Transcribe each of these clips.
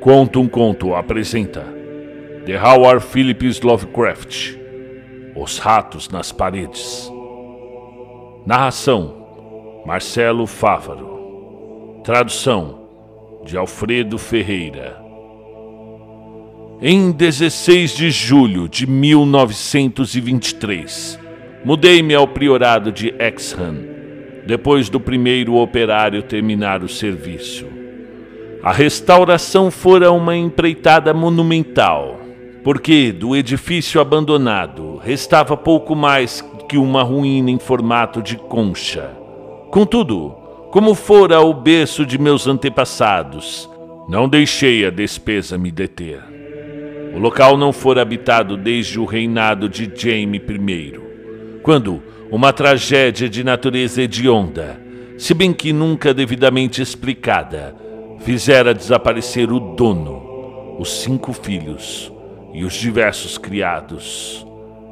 Conto um Conto apresenta. The Howard Phillips Lovecraft. Os Ratos nas Paredes. Narração Marcelo Fávaro. Tradução de Alfredo Ferreira. Em 16 de julho de 1923 mudei-me ao priorado de Exham. Depois do primeiro operário terminar o serviço. A restauração fora uma empreitada monumental, porque do edifício abandonado restava pouco mais que uma ruína em formato de concha. Contudo, como fora o berço de meus antepassados, não deixei a despesa me deter. O local não fora habitado desde o reinado de Jaime I, quando uma tragédia de natureza hedionda, se bem que nunca devidamente explicada, fizera desaparecer o dono, os cinco filhos e os diversos criados,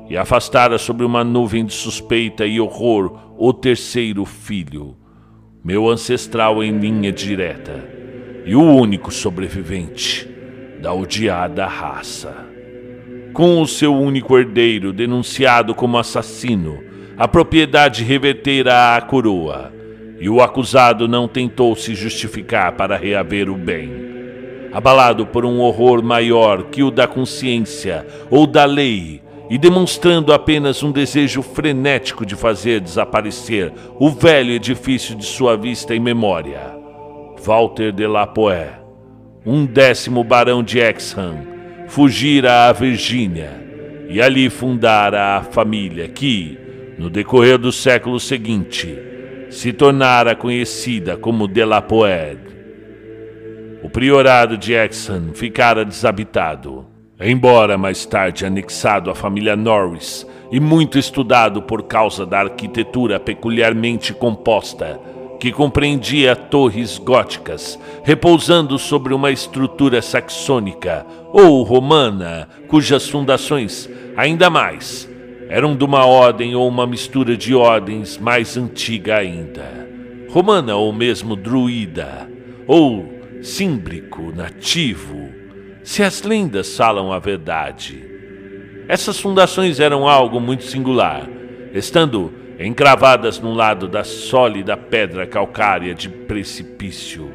e afastara sobre uma nuvem de suspeita e horror o terceiro filho, meu ancestral em linha direta, e o único sobrevivente da odiada raça. Com o seu único herdeiro denunciado como assassino, a propriedade revertera à coroa e o acusado não tentou se justificar para reaver o bem. Abalado por um horror maior que o da consciência ou da lei, e demonstrando apenas um desejo frenético de fazer desaparecer o velho edifício de sua vista e memória, Walter de Lapoé, um décimo barão de Exham, fugira à Virgínia e ali fundara a família que, no decorrer do século seguinte, se tornara conhecida como Delapoed. O priorado de Exham ficara desabitado, embora mais tarde anexado à família Norris e muito estudado por causa da arquitetura peculiarmente composta, que compreendia torres góticas repousando sobre uma estrutura saxônica ou romana, cujas fundações, ainda mais, eram de uma ordem ou uma mistura de ordens mais antiga ainda, romana ou mesmo druida, ou símbrico nativo, se as lendas falam a verdade. Essas fundações eram algo muito singular, estando encravadas no lado da sólida pedra calcária de precipício,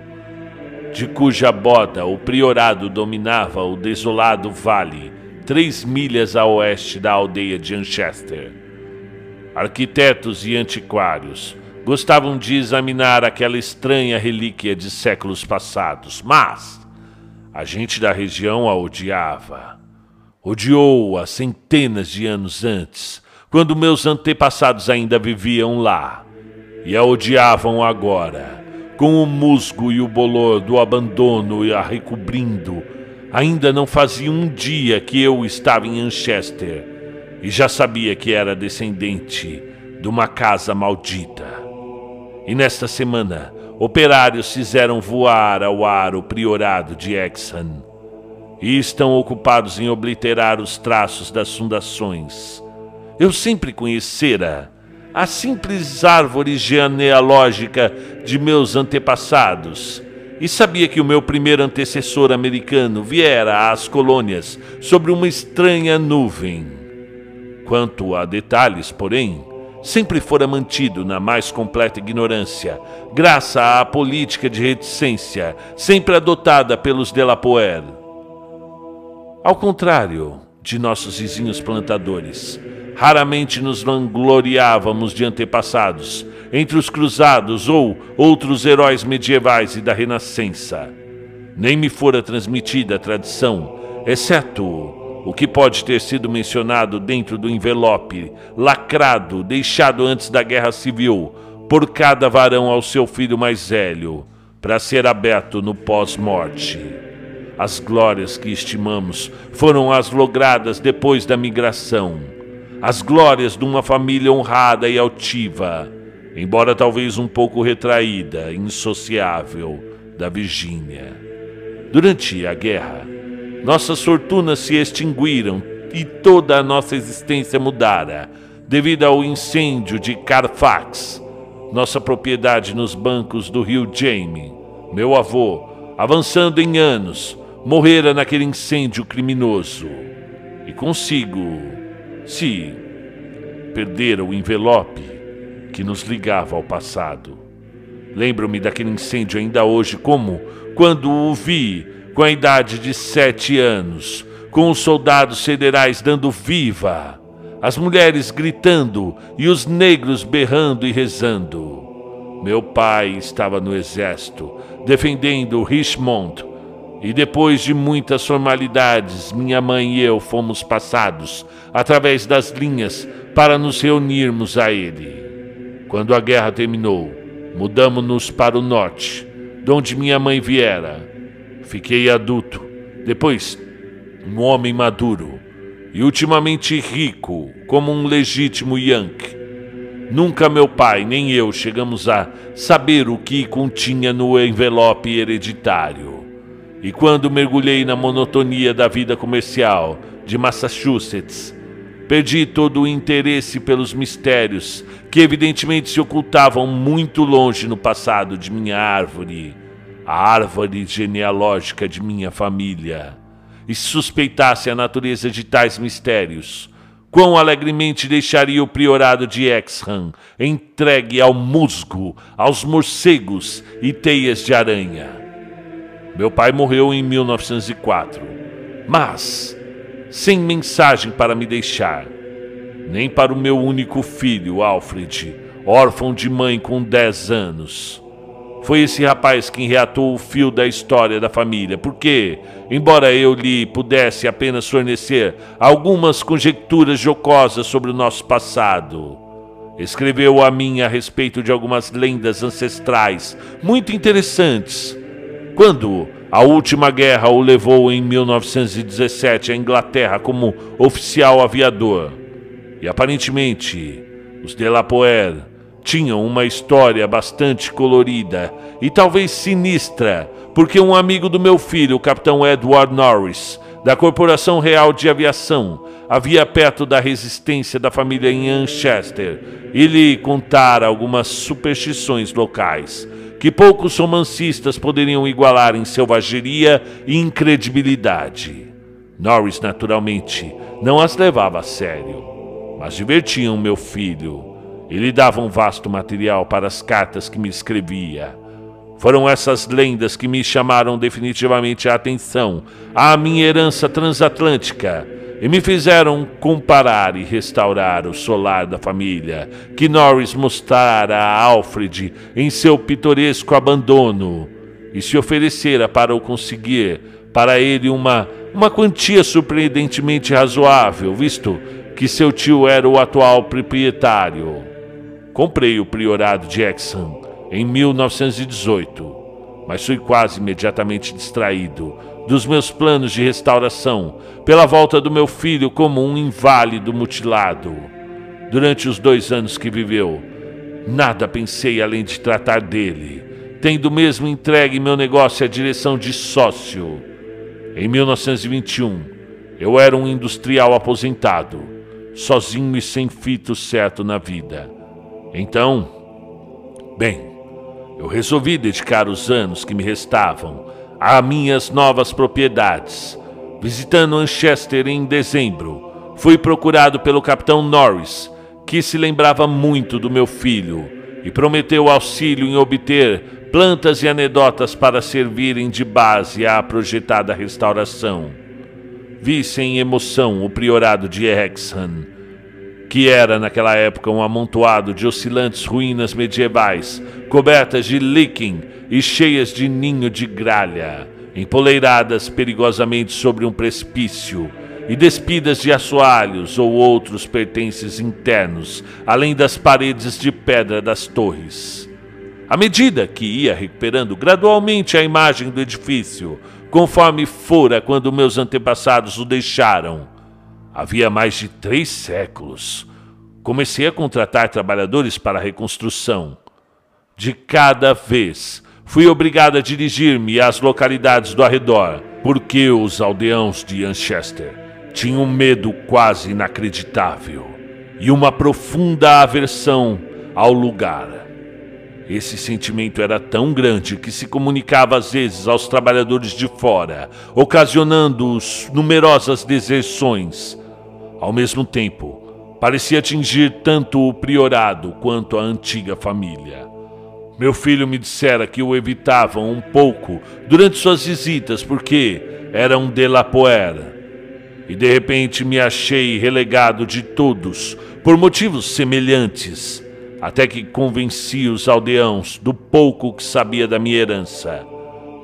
de cuja borda o priorado dominava o desolado vale três milhas a oeste da aldeia de Anchester. Arquitetos e antiquários gostavam de examinar aquela estranha relíquia de séculos passados, mas a gente da região a odiava. Odiou-a centenas de anos antes, quando meus antepassados ainda viviam lá, e a odiavam agora, com o musgo e o bolor do abandono e a recobrindo Ainda não fazia um dia que eu estava em Manchester e já sabia que era descendente de uma casa maldita. E nesta semana, operários fizeram voar ao ar o priorado de Exham e estão ocupados em obliterar os traços das fundações. Eu sempre conhecera a simples árvore genealógica de meus antepassados e sabia que o meu primeiro antecessor americano viera às colônias sobre uma estranha nuvem. Quanto a detalhes, porém, sempre fora mantido na mais completa ignorância, graças à política de reticência sempre adotada pelos Delapoer. Ao contrário de nossos vizinhos plantadores, raramente nos vangloriávamos de antepassados, entre os cruzados ou outros heróis medievais e da Renascença. Nem me fora transmitida a tradição, exceto o que pode ter sido mencionado dentro do envelope lacrado deixado antes da Guerra Civil por cada varão ao seu filho mais velho, para ser aberto no pós-morte. As glórias que estimamos foram as logradas depois da migração, as glórias de uma família honrada e altiva embora talvez um pouco retraída, insociável, da Virgínia. Durante a guerra, nossas fortunas se extinguiram e toda a nossa existência mudara devido ao incêndio de Carfax, nossa propriedade nos bancos do rio Jaime. Meu avô, avançando em anos, morrera naquele incêndio criminoso. E consigo, se perdera o envelope que nos ligava ao passado. Lembro-me daquele incêndio ainda hoje, como quando o vi com a idade de sete anos, com os soldados federais dando viva, as mulheres gritando e os negros berrando e rezando. Meu pai estava no exército, defendendo Richmond, e depois de muitas formalidades, minha mãe e eu fomos passados através das linhas para nos reunirmos a ele. Quando a guerra terminou, mudamos-nos para o norte, de onde minha mãe viera. Fiquei adulto, depois um homem maduro e ultimamente rico, como um legítimo Yankee. Nunca meu pai nem eu chegamos a saber o que continha no envelope hereditário. E quando mergulhei na monotonia da vida comercial de Massachusetts, perdi todo o interesse pelos mistérios que evidentemente se ocultavam muito longe no passado de minha árvore, a árvore genealógica de minha família e suspeitasse a natureza de tais mistérios, quão alegremente deixaria o priorado de Exham entregue ao musgo, aos morcegos e teias de aranha. Meu pai morreu em 1904, mas sem mensagem para me deixar, nem para o meu único filho, Alfred, órfão de mãe com 10 anos. Foi esse rapaz quem reatou o fio da história da família, porque, embora eu lhe pudesse apenas fornecer algumas conjecturas jocosas sobre o nosso passado, escreveu a mim a respeito de algumas lendas ancestrais muito interessantes. Quando a última guerra o levou em 1917 à Inglaterra como oficial aviador, e aparentemente os Delapoer tinham uma história bastante colorida e talvez sinistra, porque um amigo do meu filho, o capitão Edward Norris, da Corporação Real de Aviação, havia perto da resistência da família em Manchester e lhe contara algumas superstições locais que poucos romancistas poderiam igualar em selvageria e incredibilidade. Norris, naturalmente, não as levava a sério, mas divertiam meu filho e lhe dava um vasto material para as cartas que me escrevia. Foram essas lendas que me chamaram definitivamente a atenção à minha herança transatlântica e me fizeram comparar e restaurar o solar da família que Norris mostrara a Alfred em seu pitoresco abandono e se oferecera para o conseguir para ele uma, uma quantia surpreendentemente razoável, visto que seu tio era o atual proprietário. Comprei o priorado de Exham em 1918, mas fui quase imediatamente distraído dos meus planos de restauração pela volta do meu filho como um inválido mutilado. Durante os dois anos que viveu, nada pensei além de tratar dele, tendo mesmo entregue meu negócio à direção de sócio. Em 1921, eu era um industrial aposentado, sozinho e sem fito certo na vida. Então, bem, eu resolvi dedicar os anos que me restavam a minhas novas propriedades. Visitando Manchester em dezembro, fui procurado pelo capitão Norris, que se lembrava muito do meu filho e prometeu auxílio em obter plantas e anedotas para servirem de base à projetada restauração. Vi sem emoção o priorado de Hexham que era naquela época um amontoado de oscilantes ruínas medievais, cobertas de líquen e cheias de ninho de gralha, empoleiradas perigosamente sobre um precipício e despidas de assoalhos ou outros pertences internos, além das paredes de pedra das torres. À medida que ia recuperando gradualmente a imagem do edifício, conforme fora quando meus antepassados o deixaram, havia mais de três séculos. Comecei a contratar trabalhadores para a reconstrução. De cada vez, fui obrigado a dirigir-me às localidades do arredor, porque os aldeãos de Manchester tinham um medo quase inacreditável e uma profunda aversão ao lugar. Esse sentimento era tão grande que se comunicava às vezes aos trabalhadores de fora, ocasionando numerosas deserções. Ao mesmo tempo, parecia atingir tanto o priorado quanto a antiga família. Meu filho me dissera que o evitavam um pouco durante suas visitas porque era um Delapoer. E de repente me achei relegado de todos por motivos semelhantes até que convenci os aldeãos do pouco que sabia da minha herança.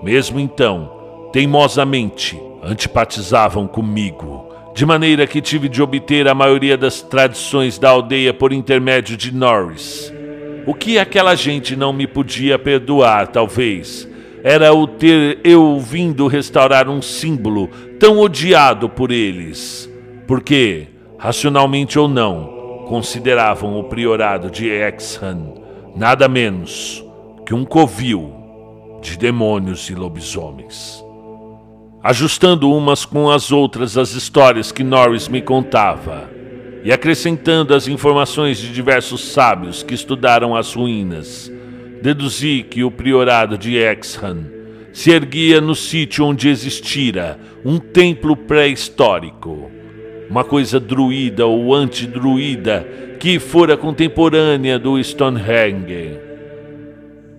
Mesmo então, teimosamente, antipatizavam comigo, de maneira que tive de obter a maioria das tradições da aldeia por intermédio de Norris. O que aquela gente não me podia perdoar, talvez, era o ter eu vindo restaurar um símbolo tão odiado por eles. Porque, racionalmente ou não, consideravam o priorado de Exhan nada menos que um covil de demônios e lobisomens. Ajustando umas com as outras as histórias que Norris me contava e acrescentando as informações de diversos sábios que estudaram as ruínas, deduzi que o priorado de Exhan se erguia no sítio onde existira um templo pré-histórico uma coisa druida ou antidruida que fora contemporânea do Stonehenge.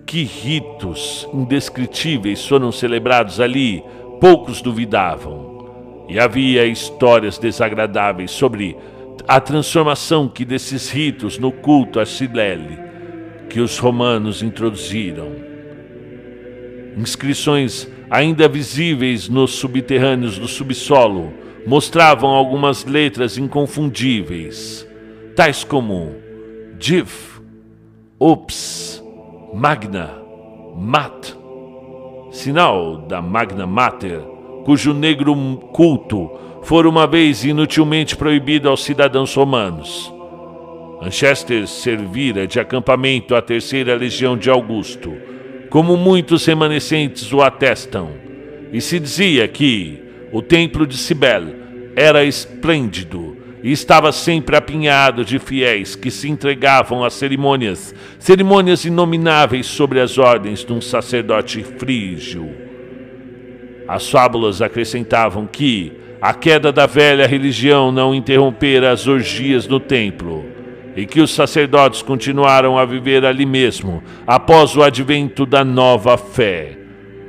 Que ritos indescritíveis foram celebrados ali, poucos duvidavam. E havia histórias desagradáveis sobre a transformação que desses ritos no culto a Silele que os romanos introduziram. Inscrições ainda visíveis nos subterrâneos do subsolo mostravam algumas letras inconfundíveis, tais como Div, Ups, Magna, Mat, sinal da Magna Mater, cujo negro culto fora uma vez inutilmente proibido aos cidadãos romanos. Manchester servira de acampamento à terceira legião de Augusto, como muitos remanescentes o atestam, e se dizia que o templo de Cibele era esplêndido e estava sempre apinhado de fiéis que se entregavam às cerimônias, cerimônias inomináveis sobre as ordens de um sacerdote frígio. As fábulas acrescentavam que a queda da velha religião não interrompera as orgias no templo e que os sacerdotes continuaram a viver ali mesmo após o advento da nova fé,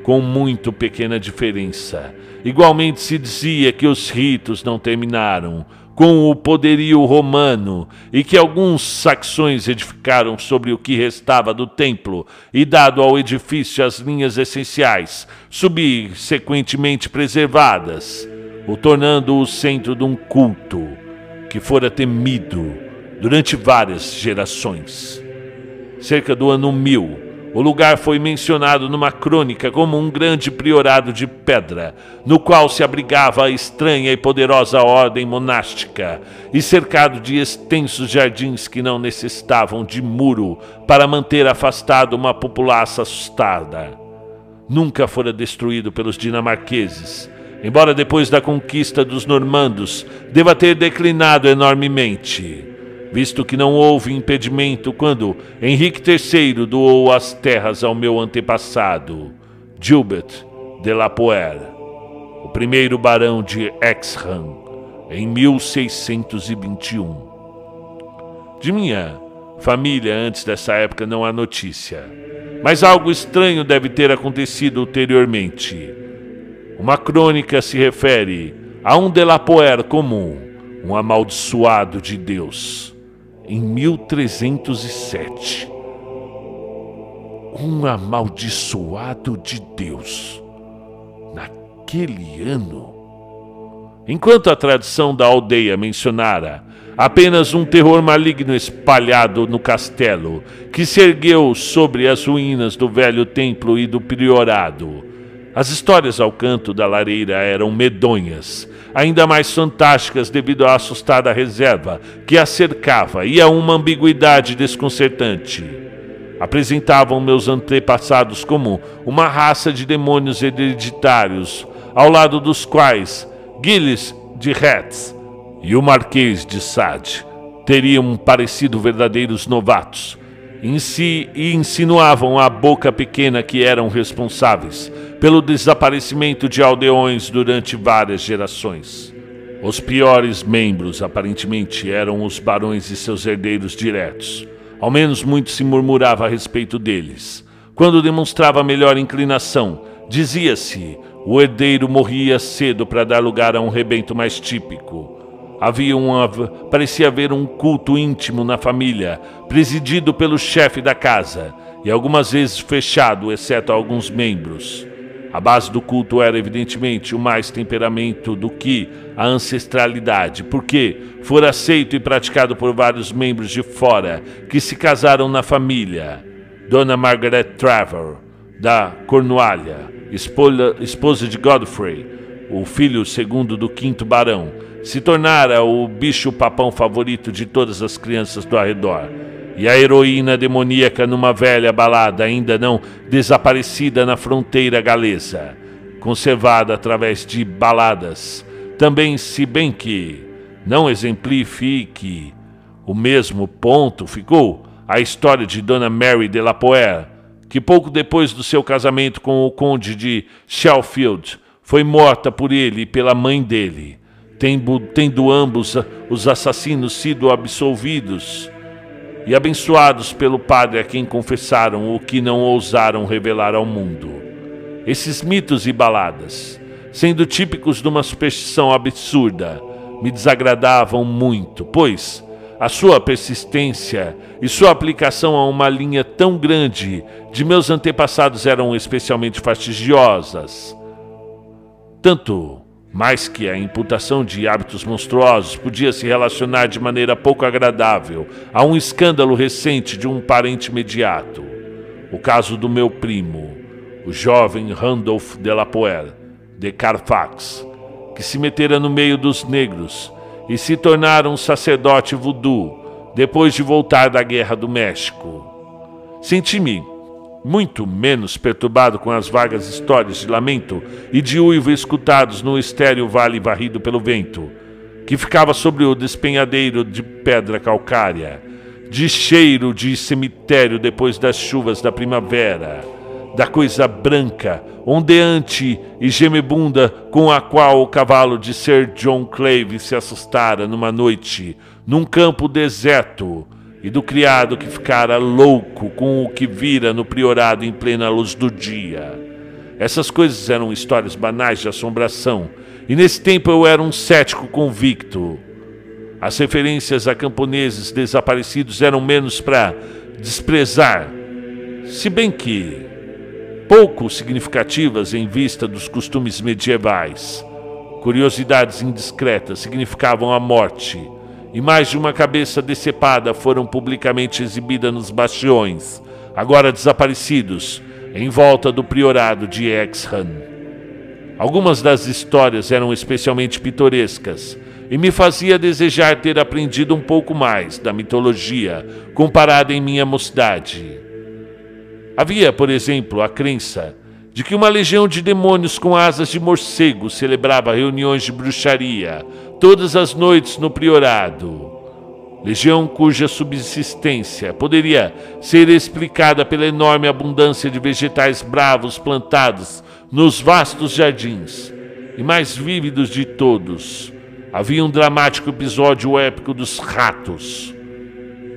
com muito pequena diferença Igualmente se dizia que os ritos não terminaram com o poderio romano e que alguns saxões edificaram sobre o que restava do templo e dado ao edifício as linhas essenciais, subsequentemente preservadas, o tornando o centro de um culto que fora temido durante várias gerações. Cerca do ano mil, o lugar foi mencionado numa crônica como um grande priorado de pedra, no qual se abrigava a estranha e poderosa ordem monástica, e cercado de extensos jardins que não necessitavam de muro para manter afastado uma população assustada. Nunca fora destruído pelos dinamarqueses, embora depois da conquista dos normandos deva ter declinado enormemente visto que não houve impedimento quando Henrique III doou as terras ao meu antepassado, Gilbert de la Poer, o primeiro barão de Exham, em 1621. De minha família antes dessa época não há notícia, mas algo estranho deve ter acontecido ulteriormente. Uma crônica se refere a um Delapoer comum, um amaldiçoado de Deus em 1307. Um amaldiçoado de Deus. Naquele ano. Enquanto a tradição da aldeia mencionara apenas um terror maligno espalhado no castelo, que se ergueu sobre as ruínas do velho templo e do priorado. As histórias ao canto da lareira eram medonhas ainda mais fantásticas devido à assustada reserva que a cercava e a uma ambiguidade desconcertante. Apresentavam meus antepassados como uma raça de demônios hereditários, ao lado dos quais Gilles de Retz e o Marquês de Sade teriam parecido verdadeiros novatos, si e insinuavam à boca pequena que eram responsáveis pelo desaparecimento de aldeões durante várias gerações. Os piores membros, aparentemente, eram os barões e seus herdeiros diretos. Ao menos muito se murmurava a respeito deles. Quando demonstrava melhor inclinação, dizia-se o herdeiro morria cedo para dar lugar a um rebento mais típico. Havia uma, parecia haver um culto íntimo na família, presidido pelo chefe da casa, e algumas vezes fechado, exceto alguns membros. A base do culto era evidentemente o mais temperamento do que a ancestralidade, porque fora aceito e praticado por vários membros de fora que se casaram na família. Dona Margaret Trevor, da Cornualha, esposa de Godfrey, o filho segundo do quinto barão, se tornara o bicho-papão favorito de todas as crianças do arredor. E a heroína demoníaca numa velha balada ainda não desaparecida na fronteira galesa, conservada através de baladas, também se bem que não exemplifique o mesmo ponto ficou a história de Dona Mary de la Poer, que pouco depois do seu casamento com o conde de Sheffield foi morta por ele e pela mãe dele tendo, ambos os assassinos sido absolvidos e abençoados pelo Padre a quem confessaram o que não ousaram revelar ao mundo. Esses mitos e baladas, sendo típicos de uma superstição absurda, me desagradavam muito, pois a sua persistência e sua aplicação a uma linha tão grande de meus antepassados eram especialmente fastidiosas. Tanto mais que a imputação de hábitos monstruosos podia se relacionar de maneira pouco agradável a um escândalo recente de um parente imediato. O caso do meu primo, o jovem Randolph de la Poer, de Carfax, que se metera no meio dos negros e se tornara um sacerdote voodoo depois de voltar da Guerra do México. Senti-me muito menos perturbado com as vagas histórias de lamento e de uivo escutados no estéreo vale varrido pelo vento, que ficava sobre o despenhadeiro de pedra calcária, de cheiro de cemitério depois das chuvas da primavera, da coisa branca, ondeante e gemebunda com a qual o cavalo de Sir John Clave se assustara numa noite, num campo deserto, e do criado que ficara louco com o que vira no priorado em plena luz do dia. Essas coisas eram histórias banais de assombração, e nesse tempo eu era um cético convicto. As referências a camponeses desaparecidos eram menos para desprezar, se bem que pouco significativas em vista dos costumes medievais. Curiosidades indiscretas significavam a morte e mais de uma cabeça decepada foram publicamente exibidas nos bastiões, agora desaparecidos, em volta do priorado de Exhan. Algumas das histórias eram especialmente pitorescas e me fazia desejar ter aprendido um pouco mais da mitologia comparada em minha mocidade. Havia, por exemplo, a crença de que uma legião de demônios com asas de morcego celebrava reuniões de bruxaria todas as noites no priorado. Legião cuja subsistência poderia ser explicada pela enorme abundância de vegetais bravos plantados nos vastos jardins. E mais vívidos de todos, havia um dramático episódio épico dos ratos.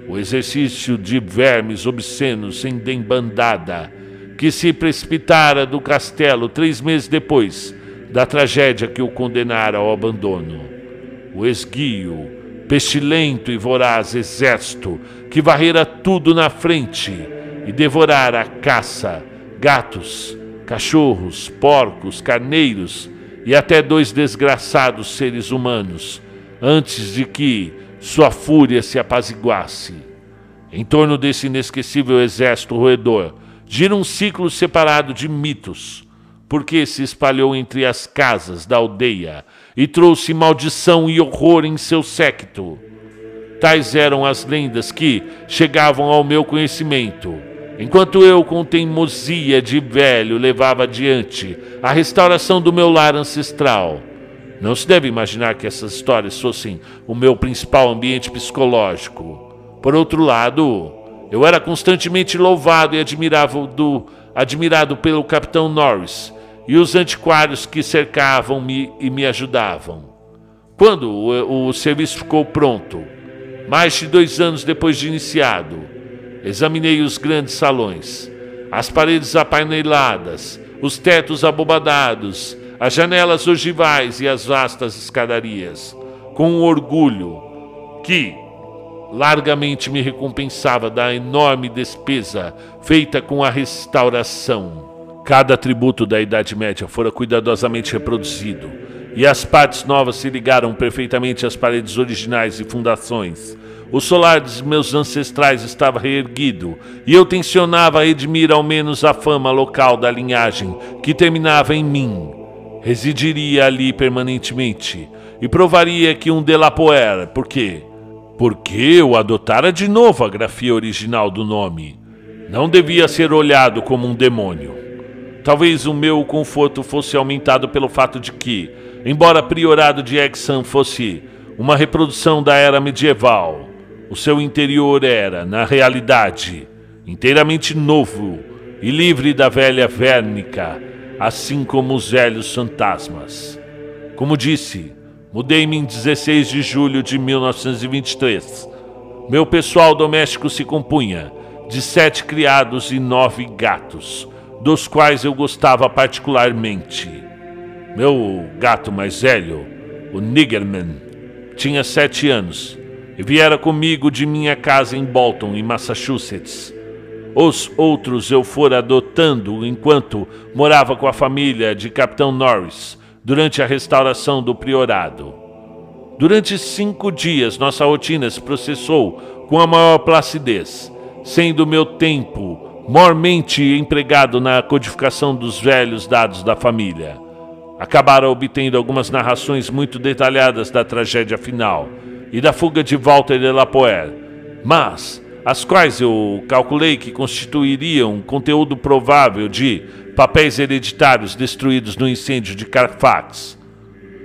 O exercício de vermes obscenos em dembandada que se precipitara do castelo três meses depois da tragédia que o condenara ao abandono o esguio, pestilento e voraz exército que varrera tudo na frente e devorara a caça, gatos, cachorros, porcos, carneiros e até dois desgraçados seres humanos, antes de que sua fúria se apaziguasse. Em torno desse inesquecível exército roedor gira um ciclo separado de mitos, porque se espalhou entre as casas da aldeia e trouxe maldição e horror em seu séquito. Tais eram as lendas que chegavam ao meu conhecimento, enquanto eu, com teimosia de velho, levava adiante a restauração do meu lar ancestral. Não se deve imaginar que essas histórias fossem o meu principal ambiente psicológico. Por outro lado, Eu era constantemente louvado e admirado, do, admirado pelo capitão Norris e os antiquários que cercavam-me e me ajudavam. Quando o, o serviço ficou pronto, mais de dois anos depois de iniciado, examinei os grandes salões, as paredes apaineladas, os tetos abobadados, as janelas ogivais e as vastas escadarias, com um orgulho que largamente me recompensava da enorme despesa feita com a restauração. Cada atributo da Idade Média fora cuidadosamente reproduzido, e as partes novas se ligaram perfeitamente às paredes originais e fundações. O solar dos meus ancestrais estava reerguido, e eu tensionava redimir ao menos a fama local da linhagem que terminava em mim. Residiria ali permanentemente, e provaria que um Delapoer, porque porque eu adotara de novo a grafia original do nome. Não devia ser olhado como um demônio. Talvez o meu conforto fosse aumentado pelo fato de que, embora priorado de Exham fosse uma reprodução da era medieval, o seu interior era, na realidade, inteiramente novo e livre da velha vérnica, assim como os velhos fantasmas. Como disse, Mudei-me em 16 de julho de 1923. Meu pessoal doméstico se compunha de sete criados e nove gatos, dos quais eu gostava particularmente. Meu gato mais velho, o Niggerman, tinha sete anos e viera comigo de minha casa em Bolton, em Massachusetts. Os outros eu fora adotando enquanto morava com a família de Capitão Norris durante a restauração do priorado. Durante cinco dias, nossa rotina se processou com a maior placidez, sendo meu tempo mormente empregado na codificação dos velhos dados da família. Acabaram obtendo algumas narrações muito detalhadas da tragédia final e da fuga de Walter de Lapoer, mas as quais eu calculei que constituiriam conteúdo provável de papéis hereditários destruídos no incêndio de Carfax.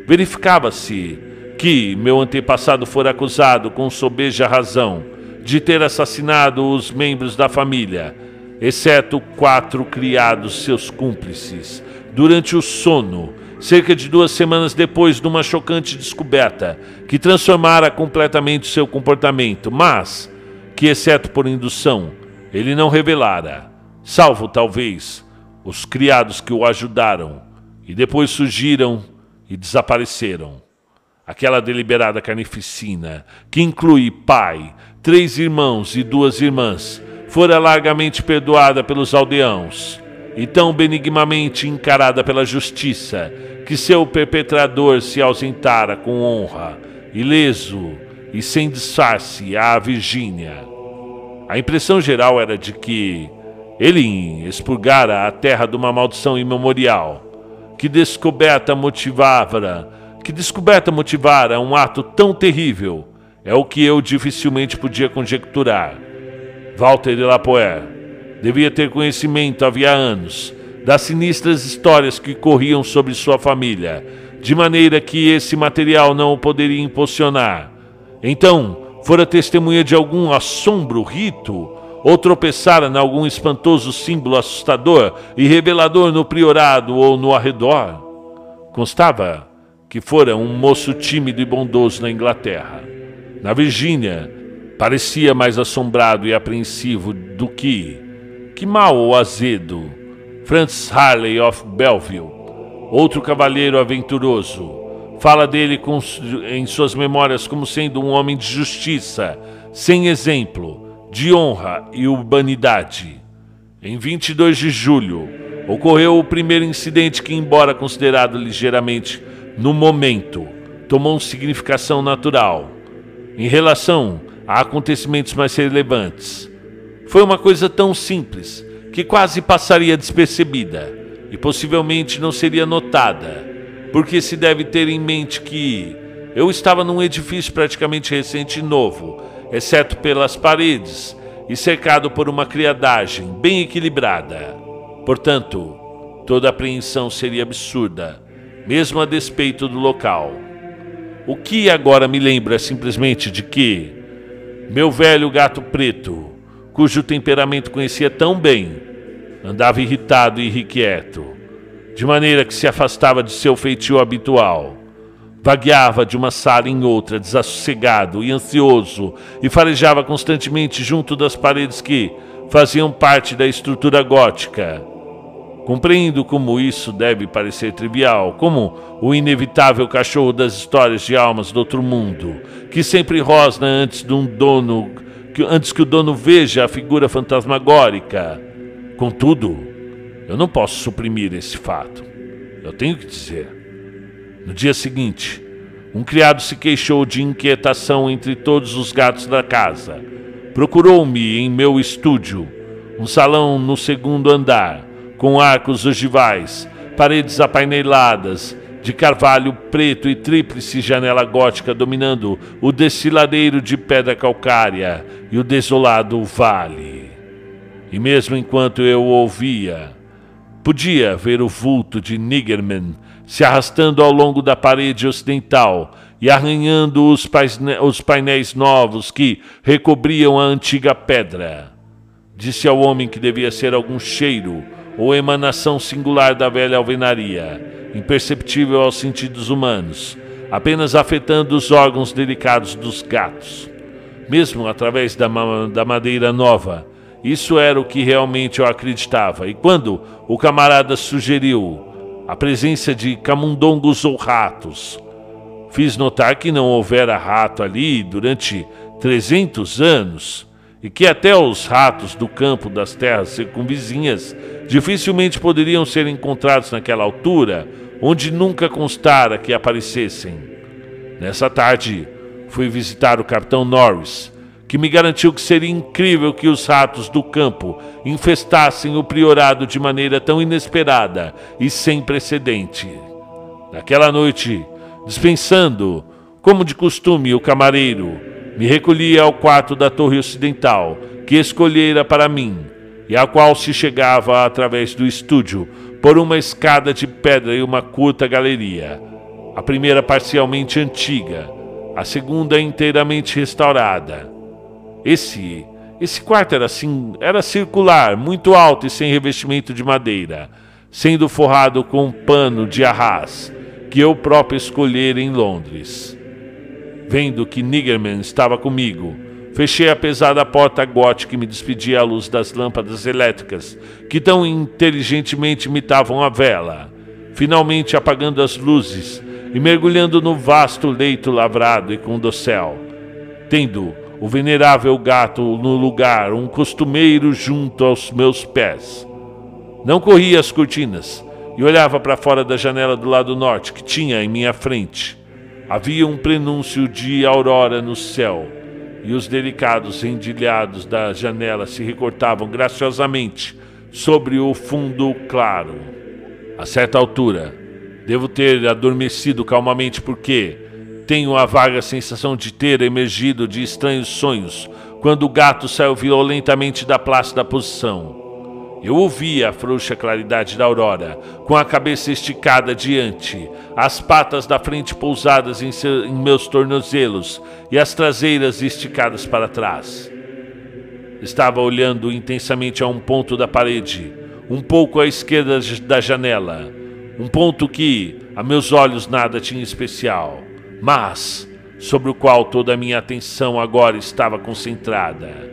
Verificava-se que meu antepassado fora acusado com sobeja razão de ter assassinado os membros da família, exceto quatro criados seus cúmplices, durante o sono, cerca de duas semanas depois de uma chocante descoberta que transformara completamente seu comportamento, mas que, exceto por indução, ele não revelara, salvo talvez os criados que o ajudaram e depois surgiram e desapareceram. Aquela deliberada carnificina, que inclui pai, três irmãos e duas irmãs, fora largamente perdoada pelos aldeãos e tão benigamente encarada pela justiça que seu perpetrador se ausentara com honra, ileso e sem disfarce à Virgínia. A impressão geral era de que ele expurgara a terra de uma maldição imemorial. Que descoberta motivara, que descoberta motivara um ato tão terrível, é o que eu dificilmente podia conjecturar. Walter de Lapoer devia ter conhecimento havia anos das sinistras histórias que corriam sobre sua família, de maneira que esse material não o poderia impulsionar. Então, fora testemunha de algum assombro rito ou tropeçara em algum espantoso símbolo assustador e revelador no priorado ou no arredor. Constava que fora um moço tímido e bondoso na Inglaterra. Na Virgínia, parecia mais assombrado e apreensivo do que, que mal ou azedo, Francis Harley of Belleville, outro cavalheiro aventuroso, fala dele com, em suas memórias como sendo um homem de justiça, sem exemplo, de honra e urbanidade. Em 22 de julho, ocorreu o primeiro incidente que, embora considerado ligeiramente no momento, tomou significação natural em relação a acontecimentos mais relevantes. Foi uma coisa tão simples que quase passaria despercebida e possivelmente não seria notada, porque se deve ter em mente que eu estava num edifício praticamente recente e novo exceto pelas paredes, e cercado por uma criadagem bem equilibrada. Portanto, toda apreensão seria absurda, mesmo a despeito do local. O que agora me lembra simplesmente de que meu velho gato preto, cujo temperamento conhecia tão bem, andava irritado e irrequieto, de maneira que se afastava de seu feitio habitual. Vagueava de uma sala em outra, desassossegado e ansioso, e farejava constantemente junto das paredes que faziam parte da estrutura gótica. Compreendo como isso deve parecer trivial, como o inevitável cachorro das histórias de almas do outro mundo, que sempre rosna antes de um dono, que, antes que o dono veja a figura fantasmagórica. Contudo, eu não posso suprimir esse fato. Eu tenho que dizer. No dia seguinte, um criado se queixou de inquietação entre todos os gatos da casa. Procurou-me em meu estúdio, um salão no segundo andar com arcos ogivais, paredes apaineladas, de carvalho preto e tríplice janela gótica dominando o desfiladeiro de pedra calcária e o desolado vale. E mesmo enquanto eu ouvia, podia ver o vulto de Niggerman se arrastando ao longo da parede ocidental e arranhando os, os painéis novos que recobriam a antiga pedra. Disse ao homem que devia ser algum cheiro ou emanação singular da velha alvenaria, imperceptível aos sentidos humanos, apenas afetando os órgãos delicados dos gatos. Mesmo através da, ma da madeira nova, isso era o que realmente eu acreditava. E quando o camarada sugeriu a presença de camundongos ou ratos, fiz notar que não houvera rato ali durante 300 anos e que até os ratos do campo das terras circunvizinhas dificilmente poderiam ser encontrados naquela altura, onde nunca constara que aparecessem. Nessa tarde, fui visitar o capitão Norris, que me garantiu que seria incrível que os ratos do campo infestassem o priorado de maneira tão inesperada e sem precedente. Naquela noite, dispensando, como de costume, o camareiro, me recolhi ao quarto da torre ocidental, que escolhera para mim, e a qual se chegava através do estúdio por uma escada de pedra e uma curta galeria. A primeira parcialmente antiga, a segunda inteiramente restaurada. Esse, esse quarto era assim, era circular, muito alto e sem revestimento de madeira, sendo forrado com um pano de arras que eu próprio escolhera em Londres. Vendo que Niggerman estava comigo, fechei a pesada porta gótica e me despedi à luz das lâmpadas elétricas, que tão inteligentemente imitavam a vela, finalmente apagando as luzes e mergulhando no vasto leito lavrado e com dossel, tendo o venerável gato no lugar, um costumeiro junto aos meus pés. Não corria as cortinas e olhava para fora da janela do lado norte, que tinha em minha frente. Havia um prenúncio de aurora no céu, e os delicados endilhados da janela se recortavam graciosamente sobre o fundo claro. A certa altura, devo ter adormecido calmamente porque tenho a vaga sensação de ter emergido de estranhos sonhos quando o gato saiu violentamente da plácida posição. Eu ouvia a frouxa claridade da aurora, com a cabeça esticada diante, as patas da frente pousadas em, seu, em meus tornozelos e as traseiras esticadas para trás. Estava olhando intensamente a um ponto da parede, um pouco à esquerda da janela, um ponto que, a meus olhos, nada tinha especial, mas sobre o qual toda a minha atenção agora estava concentrada.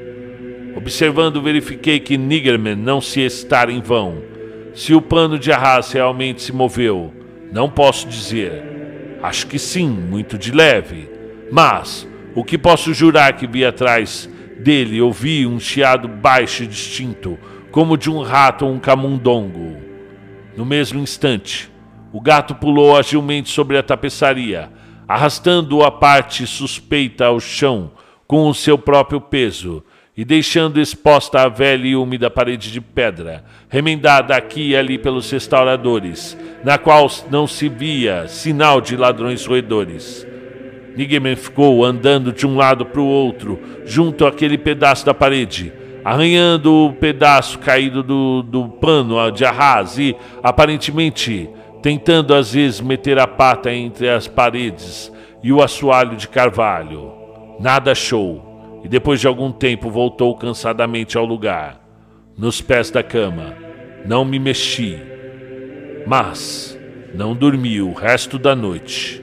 Observando, verifiquei que Niggerman não se estar em vão. Se o pano de arras realmente se moveu, não posso dizer. Acho que sim, muito de leve. Mas o que posso jurar que vi atrás dele ouvi um chiado baixo e distinto, como de um rato ou um camundongo. No mesmo instante, o gato pulou agilmente sobre a tapeçaria, arrastando a parte suspeita ao chão com o seu próprio peso e deixando exposta a velha e úmida parede de pedra, remendada aqui e ali pelos restauradores, na qual não se via sinal de ladrões roedores. Nigeman ficou andando de um lado para o outro, junto àquele pedaço da parede, arranhando o pedaço caído do, do pano de arras e, aparentemente, tentando às vezes meter a pata entre as paredes e o assoalho de carvalho. Nada achou e depois de algum tempo voltou cansadamente ao lugar, nos pés da cama. Não me mexi, mas não dormi o resto da noite.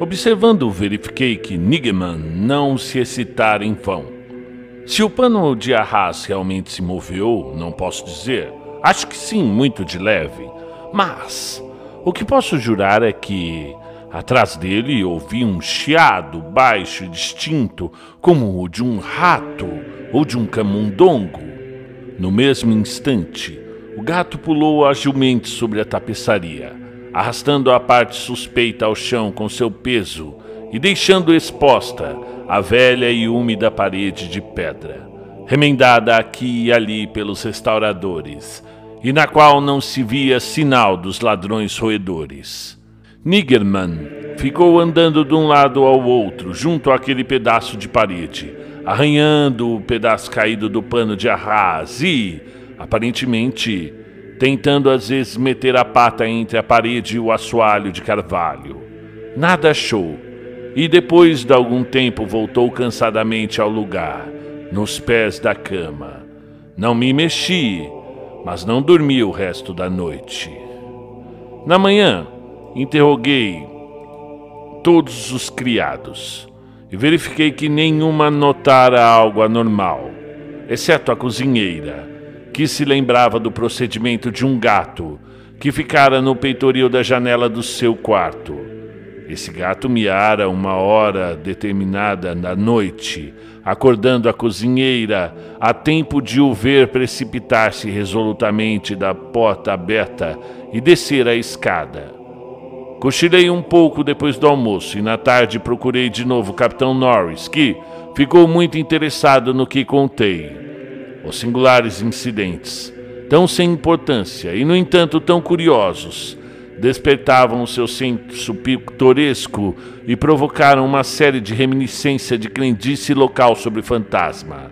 Observando, verifiquei que Nigman não se excitara em vão. Se o pano de arras realmente se moveu, não posso dizer. Acho que sim, muito de leve. Mas o que posso jurar é que atrás dele ouvi um chiado baixo e distinto, como o de um rato ou de um camundongo. No mesmo instante, o gato pulou agilmente sobre a tapeçaria arrastando a parte suspeita ao chão com seu peso e deixando exposta a velha e úmida parede de pedra, remendada aqui e ali pelos restauradores, e na qual não se via sinal dos ladrões roedores. Nigerman ficou andando de um lado ao outro, junto àquele pedaço de parede, arranhando o pedaço caído do pano de arras e, aparentemente, tentando às vezes meter a pata entre a parede e o assoalho de carvalho. Nada achou, e depois de algum tempo voltou cansadamente ao lugar, nos pés da cama. Não me mexi, mas não dormi o resto da noite. Na manhã, interroguei todos os criados e verifiquei que nenhuma notara algo anormal, exceto a cozinheira que se lembrava do procedimento de um gato que ficara no peitoril da janela do seu quarto. Esse gato miara uma hora determinada na noite, acordando a cozinheira a tempo de o ver precipitar-se resolutamente da porta aberta e descer a escada. Cochilei um pouco depois do almoço e na tarde procurei de novo o Capitão Norris, que ficou muito interessado no que contei os singulares incidentes, tão sem importância e, no entanto, tão curiosos, despertavam o seu senso pitoresco e provocaram uma série de reminiscência de crendice local sobre fantasma.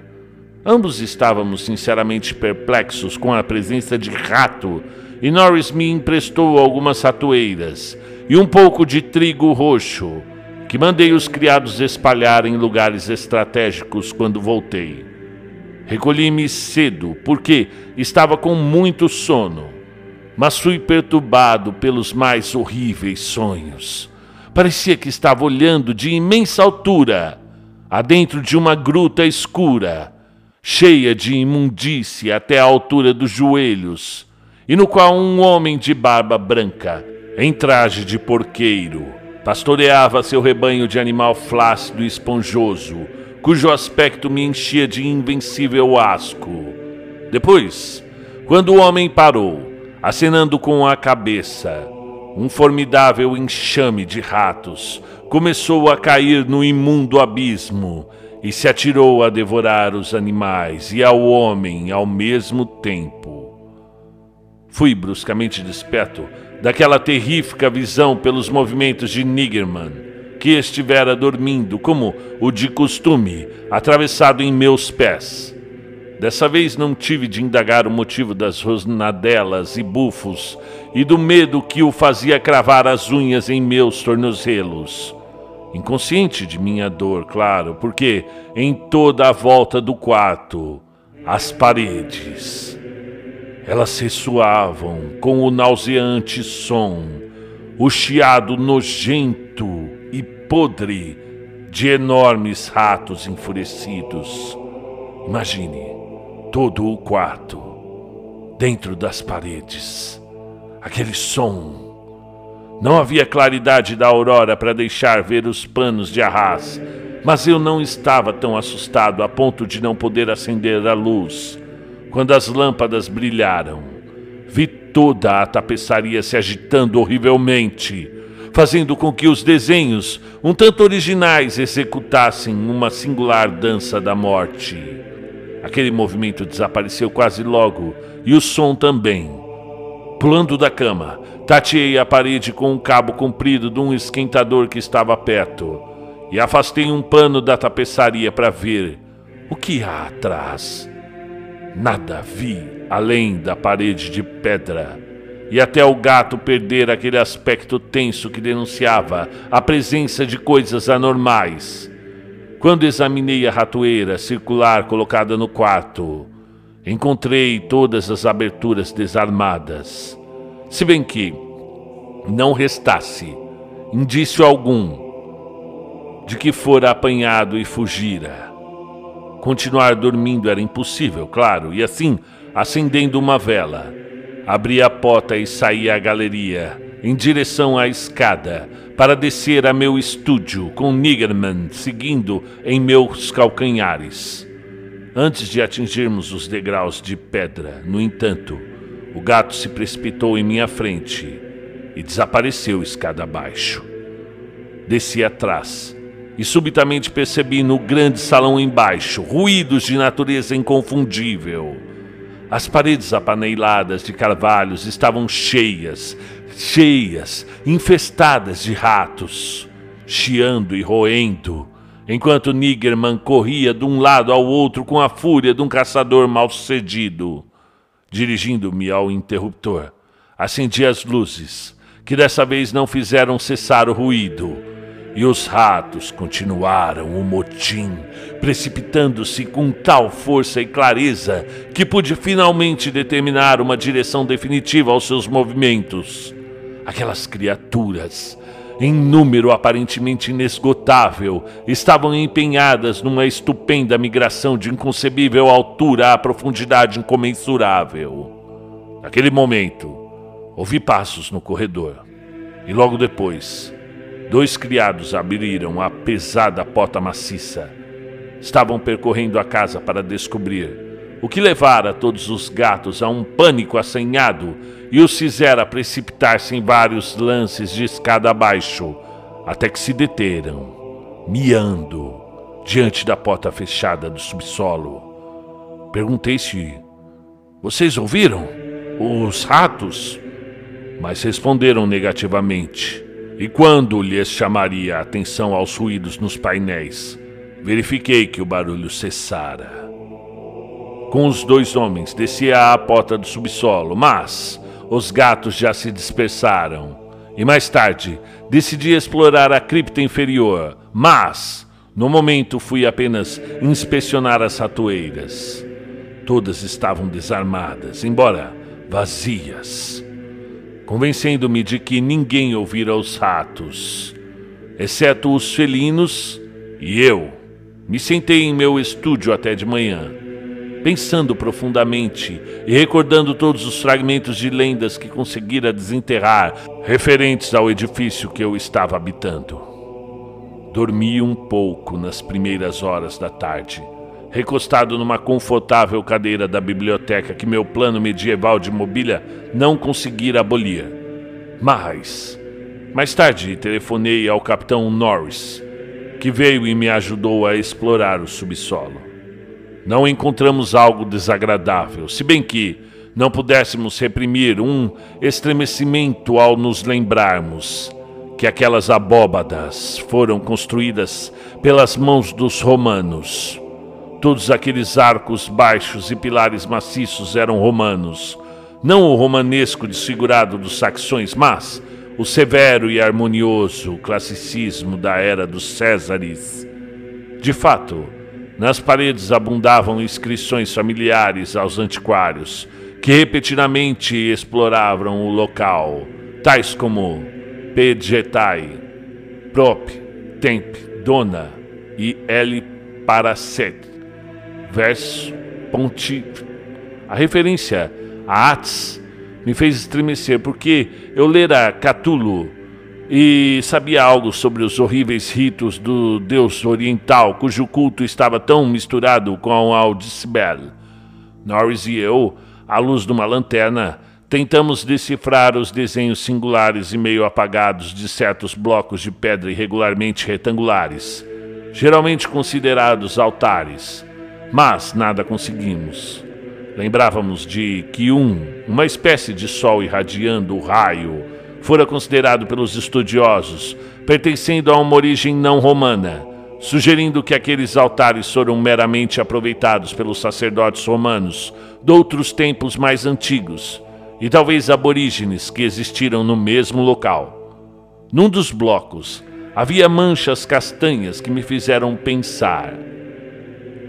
Ambos estávamos sinceramente perplexos com a presença de rato, e Norris me emprestou algumas ratoeiras e um pouco de trigo roxo, que mandei os criados espalhar em lugares estratégicos quando voltei. Recolhi-me cedo, porque estava com muito sono, mas fui perturbado pelos mais horríveis sonhos. Parecia que estava olhando de imensa altura, adentro de uma gruta escura, cheia de imundície até a altura dos joelhos, e no qual um homem de barba branca, em traje de porqueiro, pastoreava seu rebanho de animal flácido e esponjoso cujo aspecto me enchia de invencível asco. Depois, quando o homem parou, acenando com a cabeça, um formidável enxame de ratos começou a cair no imundo abismo e se atirou a devorar os animais e ao homem ao mesmo tempo. Fui bruscamente desperto daquela terrífica visão pelos movimentos de Niggerman que estivera dormindo, como o de costume, atravessado em meus pés. Dessa vez não tive de indagar o motivo das rosnadelas e bufos e do medo que o fazia cravar as unhas em meus tornozelos. Inconsciente de minha dor, claro, porque em toda a volta do quarto, as paredes, elas ressoavam com o nauseante som, o chiado nojento podre de enormes ratos enfurecidos. Imagine todo o quarto, dentro das paredes, aquele som. Não havia claridade da aurora para deixar ver os panos de arras, mas eu não estava tão assustado a ponto de não poder acender a luz. Quando as lâmpadas brilharam, vi toda a tapeçaria se agitando horrivelmente fazendo com que os desenhos, um tanto originais, executassem uma singular dança da morte. Aquele movimento desapareceu quase logo, e o som também. Pulando da cama, tateei a parede com um cabo comprido de um esquentador que estava perto, e afastei um pano da tapeçaria para ver o que há atrás. Nada vi além da parede de pedra e até o gato perder aquele aspecto tenso que denunciava a presença de coisas anormais. Quando examinei a ratoeira circular colocada no quarto, encontrei todas as aberturas desarmadas. Se bem que não restasse indício algum de que fora apanhado e fugira. Continuar dormindo era impossível, claro, e assim, acendendo uma vela, abri a porta e saí à galeria, em direção à escada, para descer a meu estúdio, com Niggerman seguindo em meus calcanhares. Antes de atingirmos os degraus de pedra, no entanto, o gato se precipitou em minha frente e desapareceu escada abaixo. Desci atrás e subitamente percebi no grande salão embaixo ruídos de natureza inconfundível. As paredes apaneiladas de carvalhos estavam cheias, cheias, infestadas de ratos, chiando e roendo, enquanto Niggerman corria de um lado ao outro com a fúria de um caçador mal-sucedido. Dirigindo-me ao interruptor, acendi as luzes, que dessa vez não fizeram cessar o ruído, e os ratos continuaram o motim, precipitando-se com tal força e clareza que pude finalmente determinar uma direção definitiva aos seus movimentos. Aquelas criaturas, em número aparentemente inesgotável, estavam empenhadas numa estupenda migração de inconcebível altura à profundidade incomensurável. Naquele momento, ouvi passos no corredor e logo depois, dois criados abriram a pesada porta maciça. Estavam percorrendo a casa para descobrir o que levara todos os gatos a um pânico assanhado e os fizera precipitar-se em vários lances de escada abaixo, até que se deteram, miando, diante da porta fechada do subsolo. Perguntei se vocês ouviram os ratos, mas responderam negativamente. E quando lhes chamaria a atenção aos ruídos nos painéis, verifiquei que o barulho cessara com os dois homens, descia à porta do subsolo, mas os gatos já se dispersaram. E mais tarde, decidi explorar a cripta inferior, mas, no momento, fui apenas inspecionar as ratoeiras. Todas estavam desarmadas, embora vazias, convencendo-me de que ninguém ouvira os ratos, exceto os felinos e eu. Me sentei em meu estúdio até de manhã pensando profundamente e recordando todos os fragmentos de lendas que conseguira desenterrar referentes ao edifício que eu estava habitando. Dormi um pouco nas primeiras horas da tarde, recostado numa confortável cadeira da biblioteca que meu plano medieval de mobília não conseguira abolir. Mas, mais tarde, telefonei ao capitão Norris, que veio e me ajudou a explorar o subsolo. Não encontramos algo desagradável, se bem que não pudéssemos reprimir um estremecimento ao nos lembrarmos que aquelas abóbadas foram construídas pelas mãos dos romanos. Todos aqueles arcos baixos e pilares maciços eram romanos, não o romanesco desfigurado dos saxões, mas o severo e harmonioso classicismo da era dos Césares. De fato, nas paredes abundavam inscrições familiares aos antiquários, que repetidamente exploravam o local, tais como Pegetai, Prop, Temp, Dona e L. Paracet. Verso Ponti. A referência a Atis me fez estremecer, porque eu lera Catulo e sabia algo sobre os horríveis ritos do deus oriental, cujo culto estava tão misturado com o Aldisbel. Norris e eu, à luz de uma lanterna, tentamos decifrar os desenhos singulares e meio apagados de certos blocos de pedra irregularmente retangulares, geralmente considerados altares, mas nada conseguimos. Lembrávamos de que um, uma espécie de sol irradiando o raio, fora considerado pelos estudiosos pertencendo a uma origem não romana, sugerindo que aqueles altares foram meramente aproveitados pelos sacerdotes romanos de outros tempos mais antigos e talvez aborígenes que existiram no mesmo local. Num dos blocos, havia manchas castanhas que me fizeram pensar.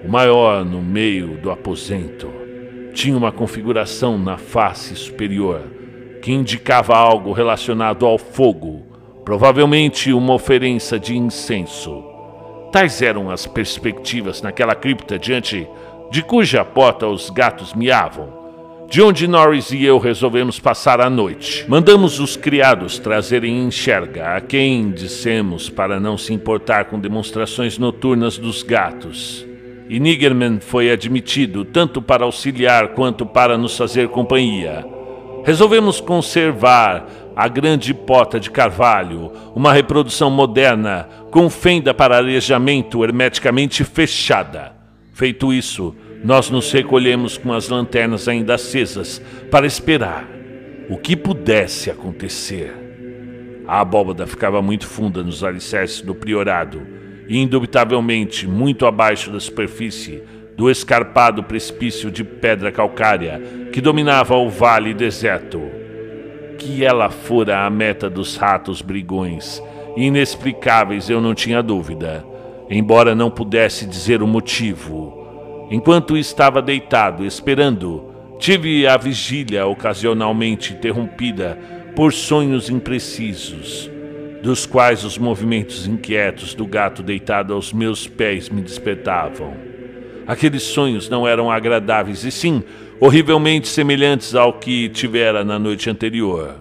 O maior no meio do aposento tinha uma configuração na face superior que indicava algo relacionado ao fogo, provavelmente uma oferença de incenso. Tais eram as perspectivas naquela cripta diante de cuja porta os gatos miavam de onde Norris e eu resolvemos passar a noite. Mandamos os criados trazerem enxerga a quem dissemos para não se importar com demonstrações noturnas dos gatos. E Niggerman foi admitido tanto para auxiliar quanto para nos fazer companhia. Resolvemos conservar a grande pota de carvalho, uma reprodução moderna com fenda para arejamento hermeticamente fechada. Feito isso, nós nos recolhemos com as lanternas ainda acesas para esperar o que pudesse acontecer. A abóbada ficava muito funda nos alicerces do priorado e, indubitavelmente, muito abaixo da superfície do escarpado precipício de pedra calcária que dominava o vale deserto. Que ela fora a meta dos ratos brigões, inexplicáveis eu não tinha dúvida, embora não pudesse dizer o motivo. Enquanto estava deitado, esperando, tive a vigília ocasionalmente interrompida por sonhos imprecisos, dos quais os movimentos inquietos do gato deitado aos meus pés me despertavam. Aqueles sonhos não eram agradáveis e sim horrivelmente semelhantes ao que tivera na noite anterior.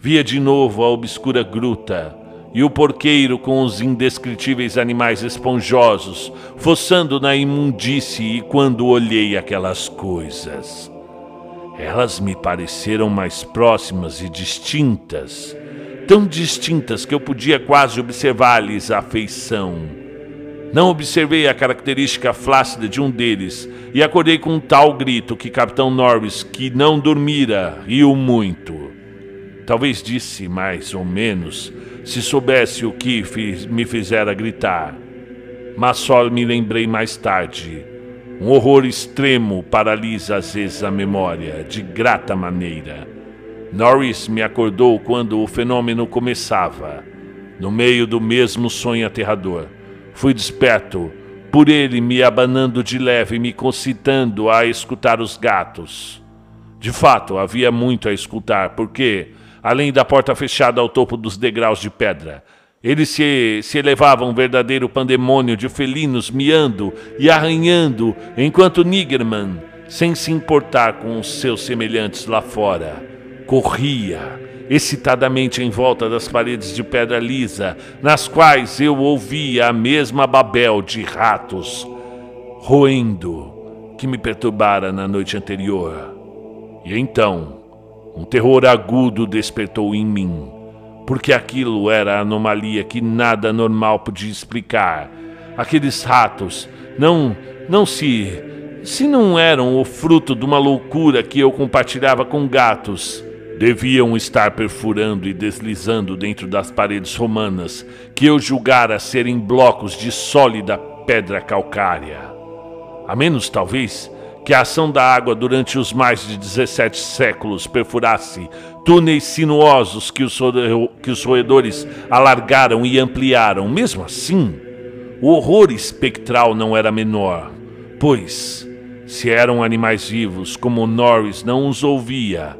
Via de novo a obscura gruta, e o porqueiro com os indescritíveis animais esponjosos, fossando na imundície, e quando olhei aquelas coisas. Elas me pareceram mais próximas e distintas, tão distintas que eu podia quase observar-lhes a feição. Não observei a característica flácida de um deles e acordei com um tal grito que Capitão Norris, que não dormira, riu muito. Talvez disse mais ou menos se soubesse o que fiz, me fizera gritar. Mas só me lembrei mais tarde. Um horror extremo paralisa às vezes a memória, de grata maneira. Norris me acordou quando o fenômeno começava, no meio do mesmo sonho aterrador. Fui desperto por ele me abanando de leve e me concitando a escutar os gatos. De fato, havia muito a escutar, porque além da porta fechada ao topo dos degraus de pedra. Eles se, se elevavam um verdadeiro pandemônio de felinos miando e arranhando, enquanto Nigerman, sem se importar com os seus semelhantes lá fora, corria excitadamente em volta das paredes de pedra lisa, nas quais eu ouvia a mesma babel de ratos roendo que me perturbara na noite anterior. E então, um terror agudo despertou em mim, porque aquilo era a anomalia que nada normal podia explicar. Aqueles ratos não não se se não eram o fruto de uma loucura que eu compartilhava com gatos, deviam estar perfurando e deslizando dentro das paredes romanas que eu julgara serem blocos de sólida pedra calcária. A menos talvez que a ação da água durante os mais de 17 séculos perfurasse túneis sinuosos que os, que os roedores alargaram e ampliaram. Mesmo assim, o horror espectral não era menor, pois, se eram animais vivos, como Norris não os ouvia,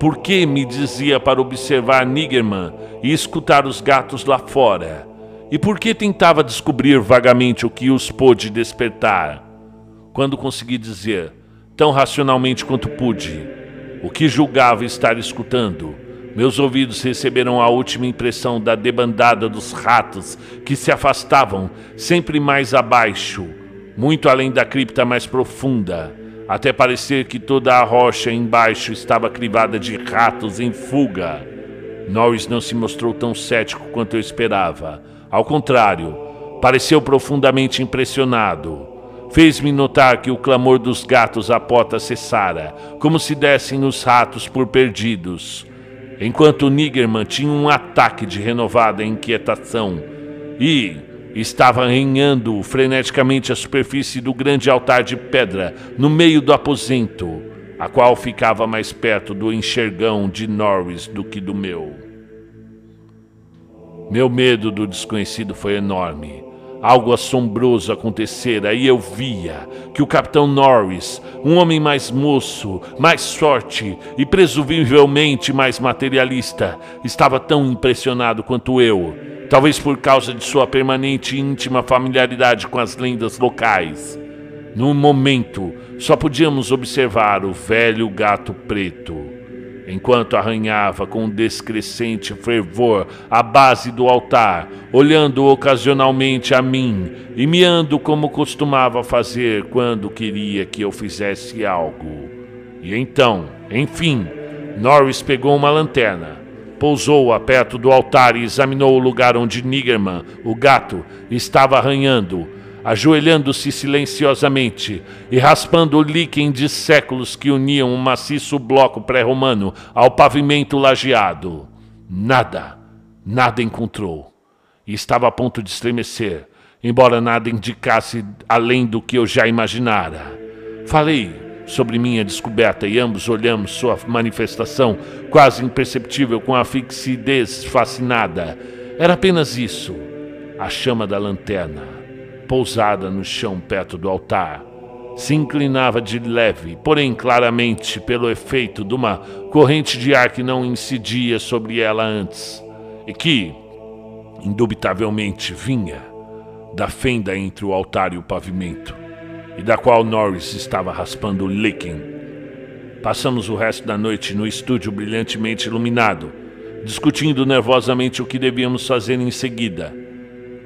por que me dizia para observar Nigerman e escutar os gatos lá fora? E por que tentava descobrir vagamente o que os pôde despertar? quando consegui dizer, tão racionalmente quanto pude, o que julgava estar escutando. Meus ouvidos receberam a última impressão da debandada dos ratos que se afastavam sempre mais abaixo, muito além da cripta mais profunda, até parecer que toda a rocha embaixo estava crivada de ratos em fuga. Norris não se mostrou tão cético quanto eu esperava. Ao contrário, pareceu profundamente impressionado. Fez-me notar que o clamor dos gatos à porta cessara, como se dessem os ratos por perdidos, enquanto Nigerman tinha um ataque de renovada inquietação e estava arranhando freneticamente a superfície do grande altar de pedra no meio do aposento, a qual ficava mais perto do enxergão de Norris do que do meu. Meu medo do desconhecido foi enorme. Algo assombroso acontecera e eu via que o capitão Norris, um homem mais moço, mais forte e presumivelmente mais materialista, estava tão impressionado quanto eu, talvez por causa de sua permanente e íntima familiaridade com as lendas locais. No momento, só podíamos observar o velho gato preto enquanto arranhava com descrescente fervor a base do altar, olhando ocasionalmente a mim e miando como costumava fazer quando queria que eu fizesse algo. E então, enfim, Norris pegou uma lanterna, pousou-a perto do altar e examinou o lugar onde Niggerman, o gato, estava arranhando ajoelhando-se silenciosamente e raspando o líquen de séculos que uniam um maciço bloco pré-romano ao pavimento lajeado. Nada, nada encontrou. E estava a ponto de estremecer, embora nada indicasse além do que eu já imaginara. Falei sobre minha descoberta e ambos olhamos sua manifestação, quase imperceptível, com a fixidez fascinada. Era apenas isso, a chama da lanterna pousada no chão perto do altar. Se inclinava de leve, porém claramente pelo efeito de uma corrente de ar que não incidia sobre ela antes, e que, indubitavelmente, vinha da fenda entre o altar e o pavimento, e da qual Norris estava raspando o líquen. Passamos o resto da noite no estúdio brilhantemente iluminado, discutindo nervosamente o que devíamos fazer em seguida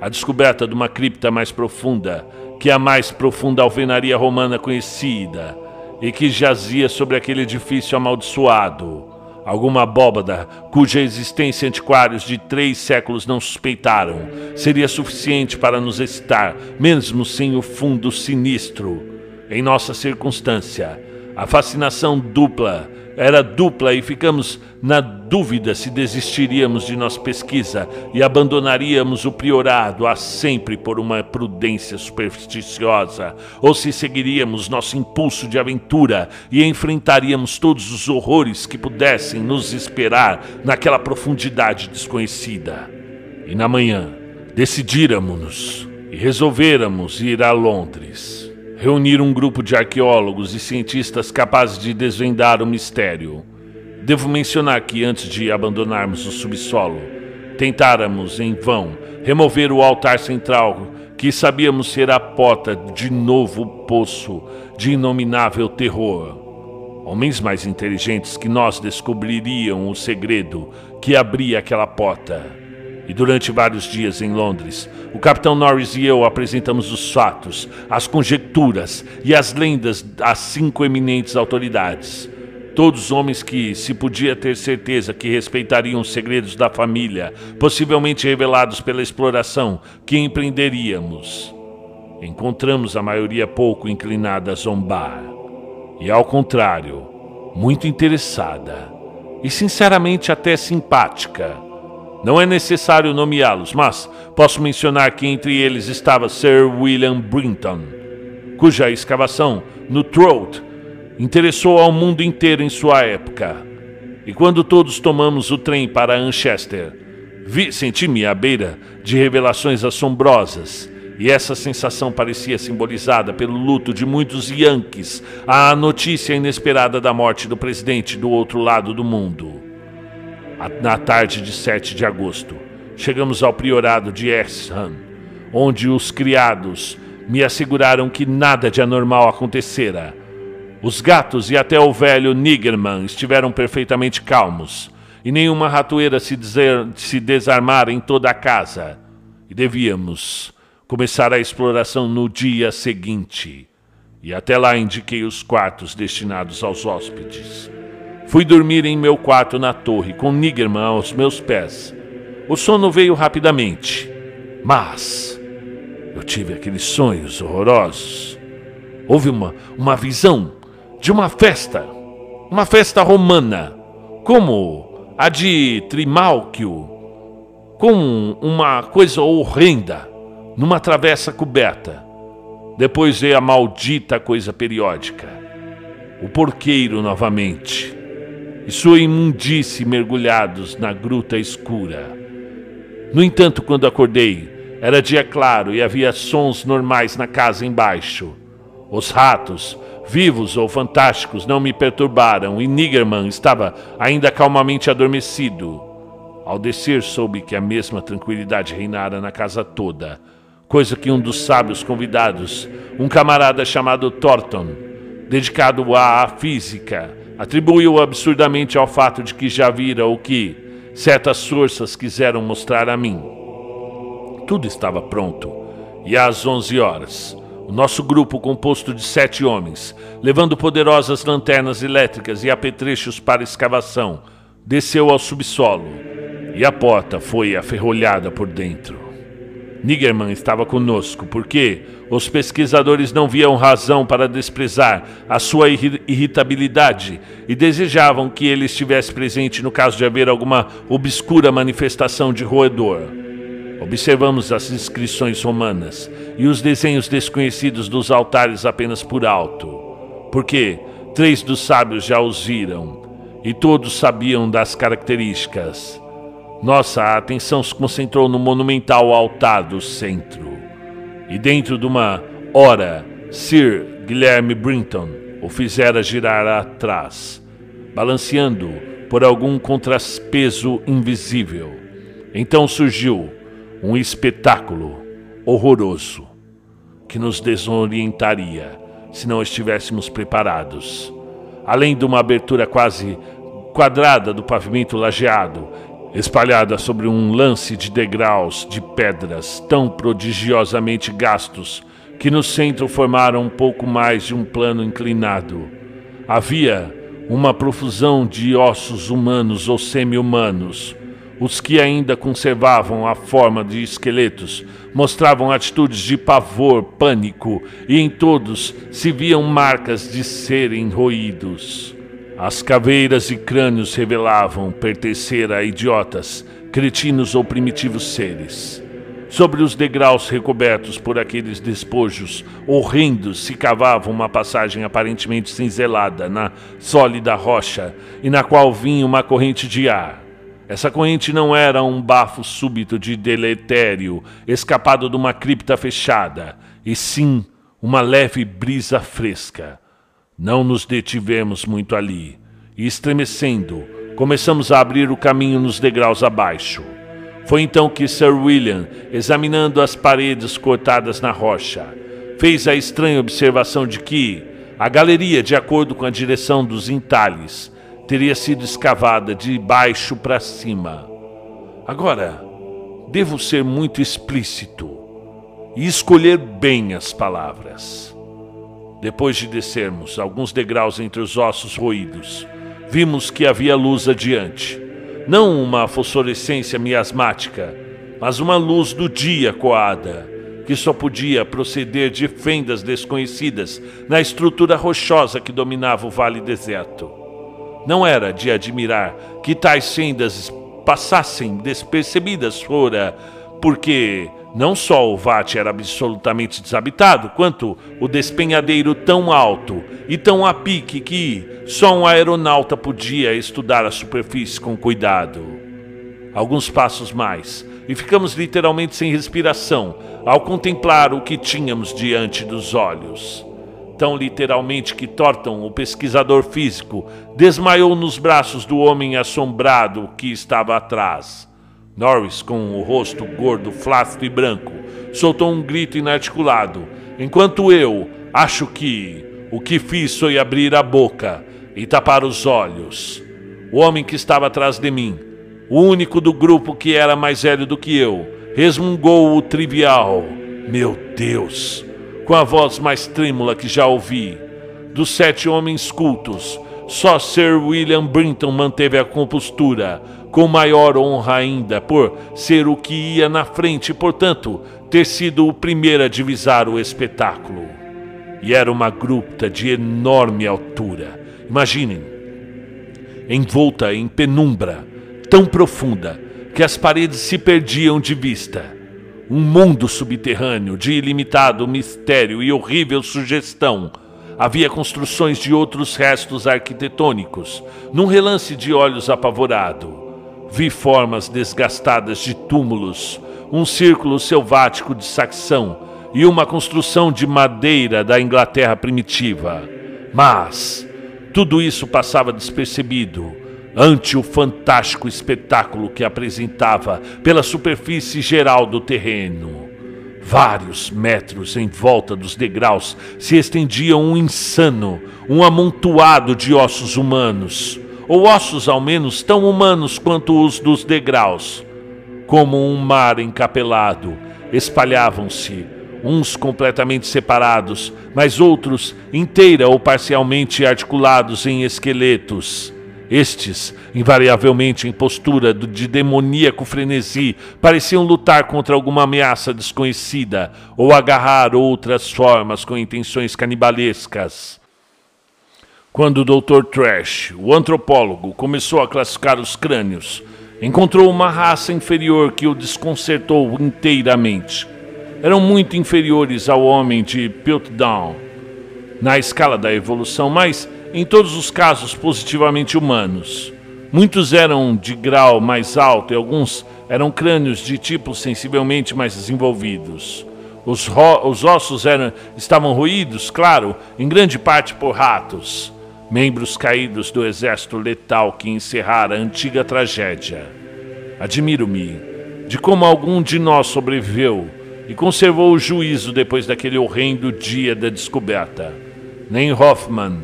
a descoberta de uma cripta mais profunda que a mais profunda alvenaria romana conhecida e que jazia sobre aquele edifício amaldiçoado. Alguma abóbada, cuja existência antiquários de três séculos não suspeitaram, seria suficiente para nos excitar, mesmo sem o fundo sinistro. Em nossa circunstância, a fascinação dupla era dupla e ficamos na dúvida se desistiríamos de nossa pesquisa e abandonaríamos o priorado a sempre por uma prudência supersticiosa, ou se seguiríamos nosso impulso de aventura e enfrentaríamos todos os horrores que pudessem nos esperar naquela profundidade desconhecida. E na manhã, decidíramos-nos e resolvêramos ir a Londres reunir um grupo de arqueólogos e cientistas capazes de desvendar o mistério. Devo mencionar que antes de abandonarmos o subsolo, tentáramos em vão remover o altar central que sabíamos ser a porta de novo poço de inominável terror. Homens mais inteligentes que nós descobririam o segredo que abria aquela porta. E durante vários dias em Londres, o capitão Norris e eu apresentamos os fatos, as conjecturas e as lendas às cinco eminentes autoridades. Todos homens que se podia ter certeza que respeitariam os segredos da família, possivelmente revelados pela exploração que empreenderíamos. Encontramos a maioria pouco inclinada a zombar, e ao contrário, muito interessada e sinceramente até simpática não é necessário nomeá-los, mas posso mencionar que entre eles estava Sir William Brinton, cuja escavação no Throat interessou ao mundo inteiro em sua época. E quando todos tomamos o trem para Manchester, senti-me à beira de revelações assombrosas. E essa sensação parecia simbolizada pelo luto de muitos Yankees à notícia inesperada da morte do presidente do outro lado do mundo na tarde de 7 de agosto. Chegamos ao priorado de Exham, onde os criados me asseguraram que nada de anormal acontecera. Os gatos e até o velho Niggerman estiveram perfeitamente calmos, e nenhuma ratoeira se, se desarmara em toda a casa. E devíamos começar a exploração no dia seguinte. E até lá indiquei os quartos destinados aos hóspedes. Fui dormir em meu quarto na torre, com Niggerman aos meus pés. O sono veio rapidamente, mas eu tive aqueles sonhos horrorosos. Houve uma, uma visão de uma festa, uma festa romana, como a de Trimalquio, com uma coisa horrenda, numa travessa coberta. Depois veio a maldita coisa periódica, o porqueiro novamente e sua imundície mergulhados na gruta escura. No entanto, quando acordei, era dia claro e havia sons normais na casa embaixo. Os ratos, vivos ou fantásticos, não me perturbaram e Niggerman estava ainda calmamente adormecido. Ao descer, soube que a mesma tranquilidade reinara na casa toda, coisa que um dos sábios convidados, um camarada chamado Thornton, dedicado à física, atribuiu absurdamente ao fato de que já vira o que certas forças quiseram mostrar a mim. Tudo estava pronto, e às onze horas, o nosso grupo, composto de sete homens, levando poderosas lanternas elétricas e apetrechos para escavação, desceu ao subsolo, e a porta foi aferrolhada por dentro. Nigerman estava conosco, porque os pesquisadores não viam razão para desprezar a sua irritabilidade e desejavam que ele estivesse presente no caso de haver alguma obscura manifestação de roedor. Observamos as inscrições romanas e os desenhos desconhecidos dos altares apenas por alto, porque três dos sábios já os viram e todos sabiam das características. Nossa atenção se concentrou no monumental altar do centro. E dentro de uma hora, Sir Guilherme Brinton o fizera girar atrás, balanceando por algum contrapeso invisível. Então surgiu um espetáculo horroroso que nos desorientaria se não estivéssemos preparados. Além de uma abertura quase quadrada do pavimento lajeado espalhada sobre um lance de degraus de pedras tão prodigiosamente gastos que no centro formaram um pouco mais de um plano inclinado. Havia uma profusão de ossos humanos ou semi-humanos. Os que ainda conservavam a forma de esqueletos mostravam atitudes de pavor, pânico, e em todos se viam marcas de serem roídos. As caveiras e crânios revelavam pertencer a idiotas, cretinos ou primitivos seres. Sobre os degraus recobertos por aqueles despojos horrendos se cavava uma passagem aparentemente cinzelada na sólida rocha e na qual vinha uma corrente de ar. Essa corrente não era um bafo súbito de deletério escapado de uma cripta fechada, e sim uma leve brisa fresca. Não nos detivemos muito ali, e estremecendo, começamos a abrir o caminho nos degraus abaixo. Foi então que Sir William, examinando as paredes cortadas na rocha, fez a estranha observação de que a galeria, de acordo com a direção dos entalhes, teria sido escavada de baixo para cima. Agora, devo ser muito explícito e escolher bem as palavras. Depois de descermos alguns degraus entre os ossos roídos, vimos que havia luz adiante. Não uma fosforescência miasmática, mas uma luz do dia coada, que só podia proceder de fendas desconhecidas na estrutura rochosa que dominava o vale deserto. Não era de admirar que tais fendas passassem despercebidas fora, porque não só o vate era absolutamente desabitado, quanto o despenhadeiro tão alto e tão a pique que só um aeronauta podia estudar a superfície com cuidado. Alguns passos mais, e ficamos literalmente sem respiração ao contemplar o que tínhamos diante dos olhos. Tão literalmente que Thornton, o pesquisador físico, desmaiou nos braços do homem assombrado que estava atrás. Norris, com o rosto gordo, flácido e branco, soltou um grito inarticulado, enquanto eu acho que o que fiz foi abrir a boca e tapar os olhos. O homem que estava atrás de mim, o único do grupo que era mais velho do que eu, resmungou o trivial: Meu Deus! com a voz mais trêmula que já ouvi. Dos sete homens cultos, só Sir William Brinton manteve a compostura, com maior honra ainda, por ser o que ia na frente portanto, ter sido o primeiro a divisar o espetáculo. E era uma gruta de enorme altura. Imaginem, envolta em penumbra tão profunda que as paredes se perdiam de vista. Um mundo subterrâneo de ilimitado mistério e horrível sugestão. Havia construções de outros restos arquitetônicos, num relance de olhos apavorado vi formas desgastadas de túmulos, um círculo selvático de Saxão e uma construção de madeira da Inglaterra primitiva. Mas tudo isso passava despercebido ante o fantástico espetáculo que apresentava pela superfície geral do terreno. Vários metros em volta dos degraus se estendia um insano, um amontoado de ossos humanos, ou ossos ao menos tão humanos quanto os dos degraus. Como um mar encapelado, espalhavam-se, uns completamente separados, mas outros inteira ou parcialmente articulados em esqueletos. Estes, invariavelmente em postura de demoníaco frenesi, pareciam lutar contra alguma ameaça desconhecida ou agarrar outras formas com intenções canibalescas. Quando o Dr. Trash, o antropólogo, começou a classificar os crânios, encontrou uma raça inferior que o desconcertou inteiramente. Eram muito inferiores ao homem de Piltdown na escala da evolução, mas em todos os casos positivamente humanos. Muitos eram de grau mais alto e alguns eram crânios de tipo sensivelmente mais desenvolvidos. Os, os ossos eram, estavam roídos, claro, em grande parte por ratos, membros caídos do exército letal que encerrara a antiga tragédia. Admiro-me de como algum de nós sobreviveu e conservou o juízo depois daquele horrendo dia da descoberta. Nem Hoffman,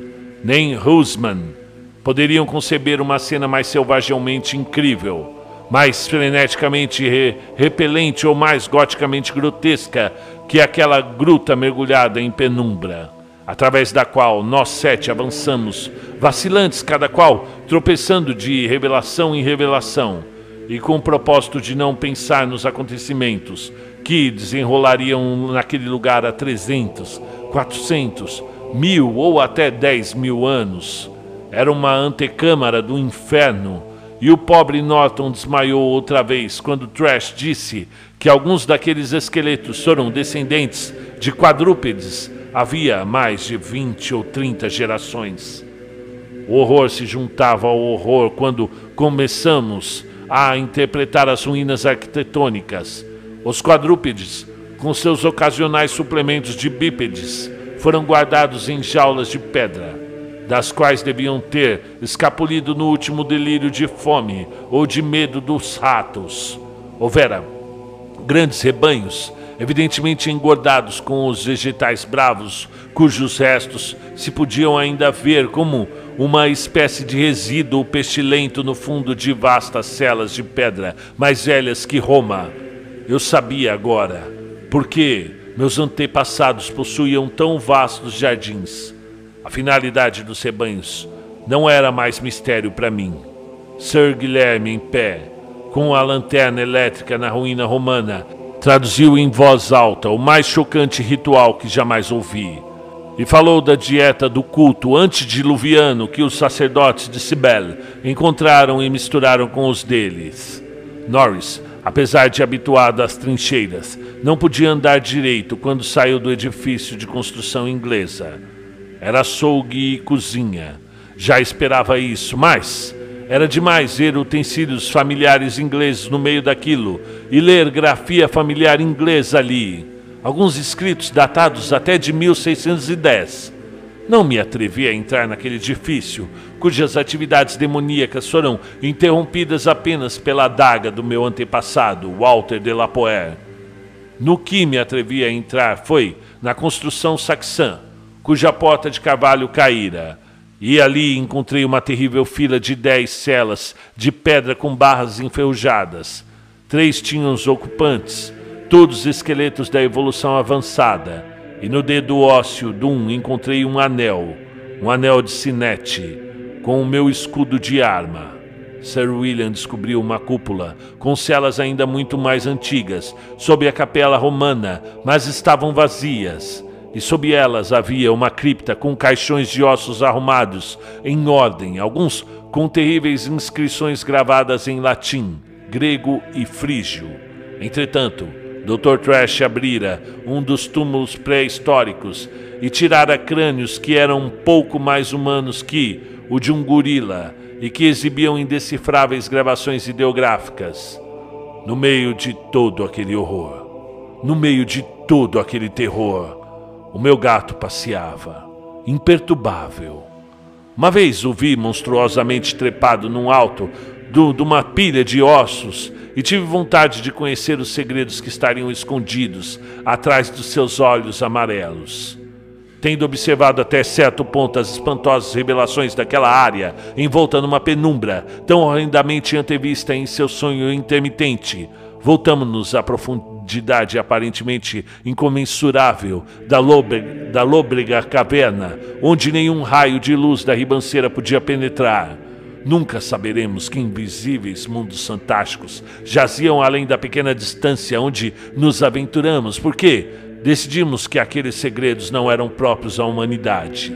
nem Husman poderiam conceber uma cena mais selvagemente incrível, mais freneticamente re repelente ou mais goticamente grotesca que aquela gruta mergulhada em penumbra, através da qual nós sete avançamos, vacilantes cada qual, tropeçando de revelação em revelação, e com o propósito de não pensar nos acontecimentos que desenrolariam naquele lugar há 300, 400, mil ou até dez mil anos. Era uma antecâmara do inferno. E o pobre Norton desmaiou outra vez quando Trash disse que alguns daqueles esqueletos foram descendentes de quadrúpedes havia mais de 20 ou 30 gerações. O horror se juntava ao horror quando começamos a interpretar as ruínas arquitetônicas. Os quadrúpedes, com seus ocasionais suplementos de bípedes, foram guardados em jaulas de pedra, das quais deviam ter escapulido no último delírio de fome ou de medo dos ratos. Houvera grandes rebanhos, evidentemente engordados com os vegetais bravos, cujos restos se podiam ainda ver como uma espécie de resíduo pestilento no fundo de vastas celas de pedra, mais velhas que Roma. Eu sabia agora, porque meus antepassados possuíam tão vastos jardins. A finalidade dos rebanhos não era mais mistério para mim. Sir Guilherme, em pé, com a lanterna elétrica na ruína romana, traduziu em voz alta o mais chocante ritual que jamais ouvi. E falou da dieta do culto antediluviano que os sacerdotes de Cibele encontraram e misturaram com os deles. Norris Apesar de habituado às trincheiras, não podia andar direito quando saiu do edifício de construção inglesa. Era açougue e cozinha. Já esperava isso, mas era demais ver utensílios familiares ingleses no meio daquilo e ler grafia familiar inglesa ali. Alguns escritos datados até de 1610. Não me atrevi a entrar naquele edifício, cujas atividades demoníacas foram interrompidas apenas pela adaga do meu antepassado, Walter de la Poer. No que me atrevi a entrar foi na construção saxã, cuja porta de carvalho caíra. E ali encontrei uma terrível fila de dez celas de pedra com barras enferrujadas. Três tinham os ocupantes, todos esqueletos da evolução avançada e no dedo ósseo de um encontrei um anel, um anel de sinete, com o meu escudo de arma. Sir William descobriu uma cúpula, com celas ainda muito mais antigas, sob a capela romana, mas estavam vazias. E sob elas havia uma cripta com caixões de ossos arrumados, em ordem, alguns com terríveis inscrições gravadas em latim, grego e frígio. Entretanto, Dr. Trash abrira um dos túmulos pré-históricos e tirara crânios que eram um pouco mais humanos que o de um gorila e que exibiam indecifráveis gravações ideográficas. No meio de todo aquele horror, no meio de todo aquele terror, o meu gato passeava, imperturbável. Uma vez o vi monstruosamente trepado num alto de uma pilha de ossos e tive vontade de conhecer os segredos que estariam escondidos atrás dos seus olhos amarelos tendo observado até certo ponto as espantosas revelações daquela área, envolta numa penumbra, tão horrendamente antevista em seu sonho intermitente, voltamos-nos à profundidade aparentemente incomensurável da, lôbrega, da lôbrega caverna, onde nenhum raio de luz da ribanceira podia penetrar. Nunca saberemos que invisíveis mundos fantásticos jaziam além da pequena distância onde nos aventuramos, porque decidimos que aqueles segredos não eram próprios à humanidade,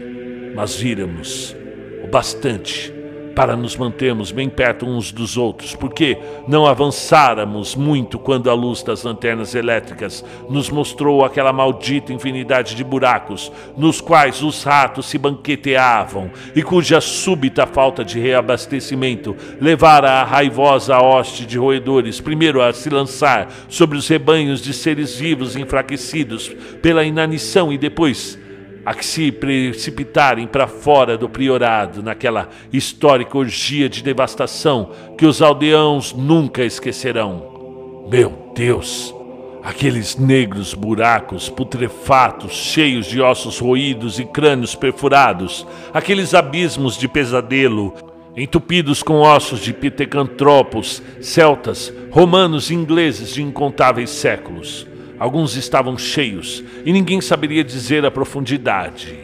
mas víramos o bastante para nos mantermos bem perto uns dos outros, porque não avançáramos muito quando a luz das lanternas elétricas nos mostrou aquela maldita infinidade de buracos nos quais os ratos se banqueteavam e cuja súbita falta de reabastecimento levara a raivosa hoste de roedores primeiro a se lançar sobre os rebanhos de seres vivos enfraquecidos pela inanição e depois a que se precipitarem para fora do priorado naquela histórica orgia de devastação que os aldeãos nunca esquecerão. Meu Deus! Aqueles negros buracos putrefatos, cheios de ossos roídos e crânios perfurados, aqueles abismos de pesadelo, entupidos com ossos de pitecantropos, celtas, romanos e ingleses de incontáveis séculos Alguns estavam cheios e ninguém saberia dizer a profundidade.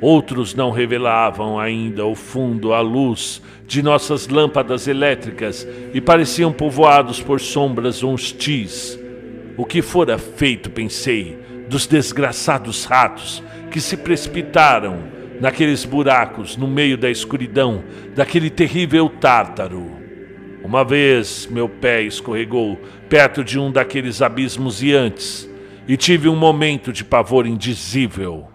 Outros não revelavam ainda o fundo à luz de nossas lâmpadas elétricas e pareciam povoados por sombras hostis. O que fora feito, pensei, dos desgraçados ratos que se precipitaram naqueles buracos no meio da escuridão daquele terrível tártaro. Uma vez meu pé escorregou perto de um daqueles abismos antes e tive um momento de pavor indizível.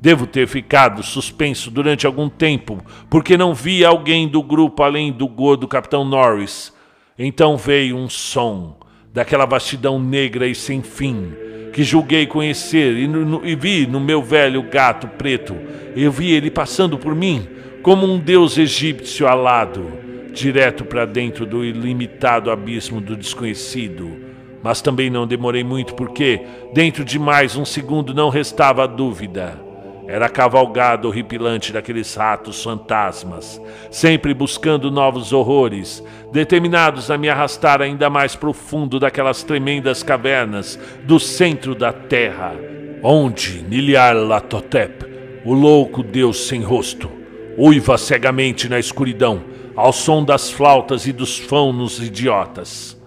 Devo ter ficado suspenso durante algum tempo, porque não vi alguém do grupo além do gordo Capitão Norris. Então veio um som daquela vastidão negra e sem fim, que julguei conhecer e, no, e vi no meu velho gato preto. Eu vi ele passando por mim como um deus egípcio alado direto para dentro do ilimitado abismo do desconhecido. Mas também não demorei muito porque, dentro de mais um segundo, não restava dúvida. Era a cavalgada horripilante daqueles ratos fantasmas, sempre buscando novos horrores, determinados a me arrastar ainda mais profundo daquelas tremendas cavernas do centro da terra, onde Niliar Latotep, o louco deus sem rosto, uiva cegamente na escuridão, ao som das flautas e dos faunos idiotas.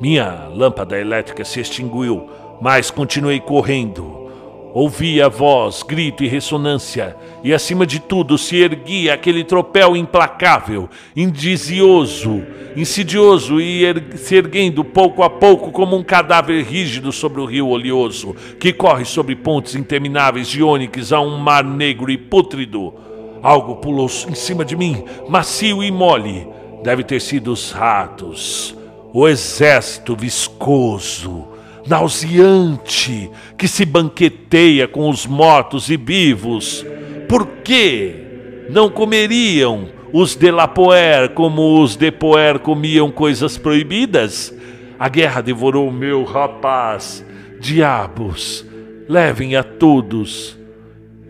Minha lâmpada elétrica se extinguiu, mas continuei correndo. Ouvi a voz, grito e ressonância, e acima de tudo se erguia aquele tropel implacável, indizioso, insidioso e er se erguendo pouco a pouco como um cadáver rígido sobre o rio oleoso, que corre sobre pontes intermináveis de ônix a um mar negro e pútrido. Algo pulou em cima de mim, macio e mole. Deve ter sido os ratos. O exército viscoso, nauseante, que se banqueteia com os mortos e vivos. Por que não comeriam os de Lapoer como os de Poer comiam coisas proibidas? A guerra devorou o meu rapaz. Diabos, levem a todos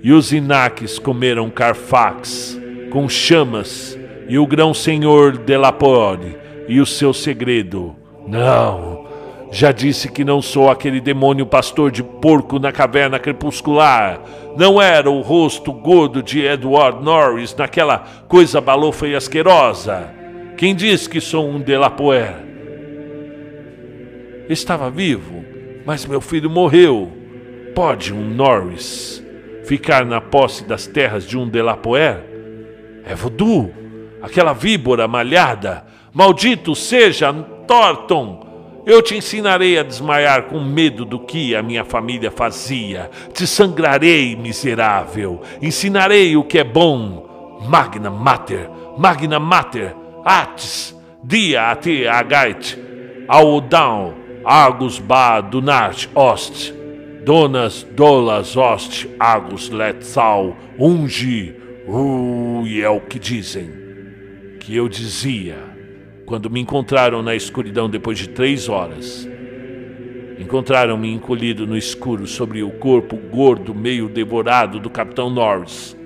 e os Inaques comeram Carfax com chamas, e o grão-senhor Delapore e o seu segredo. Não, já disse que não sou aquele demônio pastor de porco na caverna crepuscular. Não era o rosto gordo de Edward Norris naquela coisa balofa e asquerosa. Quem diz que sou um Delapoer? Estava vivo, mas meu filho morreu. Pode um Norris ficar na posse das terras de um Delapoer? É voodoo, aquela víbora malhada. Maldito seja Thornton! Eu te ensinarei a desmaiar com medo do que a minha família fazia. Te sangrarei, miserável. Ensinarei o que é bom. Magna Mater, magna mater, atis, dia ate agait, audão, agus ba dunart ost, donas dolas ost, agus let sal, ungi, ui, é o que dizem, que eu dizia, quando me encontraram na escuridão depois de três horas, Encontraram-me encolhido no escuro sobre o corpo gordo, meio devorado do Capitão Norris,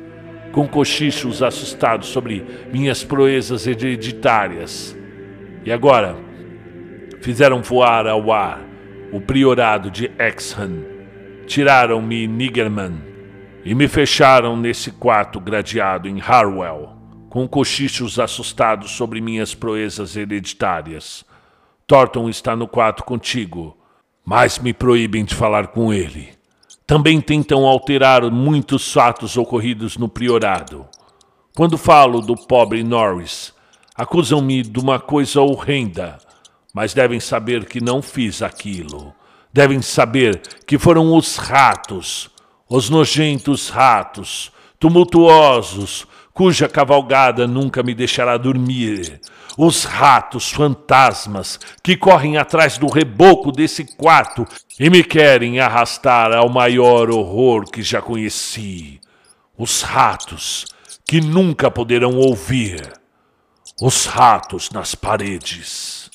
com cochichos assustados sobre minhas proezas hereditárias. E agora fizeram voar ao ar o priorado de Exhan, tiraram-me Nigerman e me fecharam nesse quarto gradeado em Harwell, com cochichos assustados sobre minhas proezas hereditárias. Thornton está no quarto contigo mas me proíbem de falar com ele. Também tentam alterar muitos fatos ocorridos no priorado. Quando falo do pobre Norris, acusam-me de uma coisa horrenda, mas devem saber que não fiz aquilo. Devem saber que foram os ratos, os nojentos ratos, tumultuosos, cuja cavalgada nunca me deixará dormir. Os ratos fantasmas que correm atrás do reboco desse quarto e me querem arrastar ao maior horror que já conheci. Os ratos que nunca poderão ouvir. Os ratos nas paredes.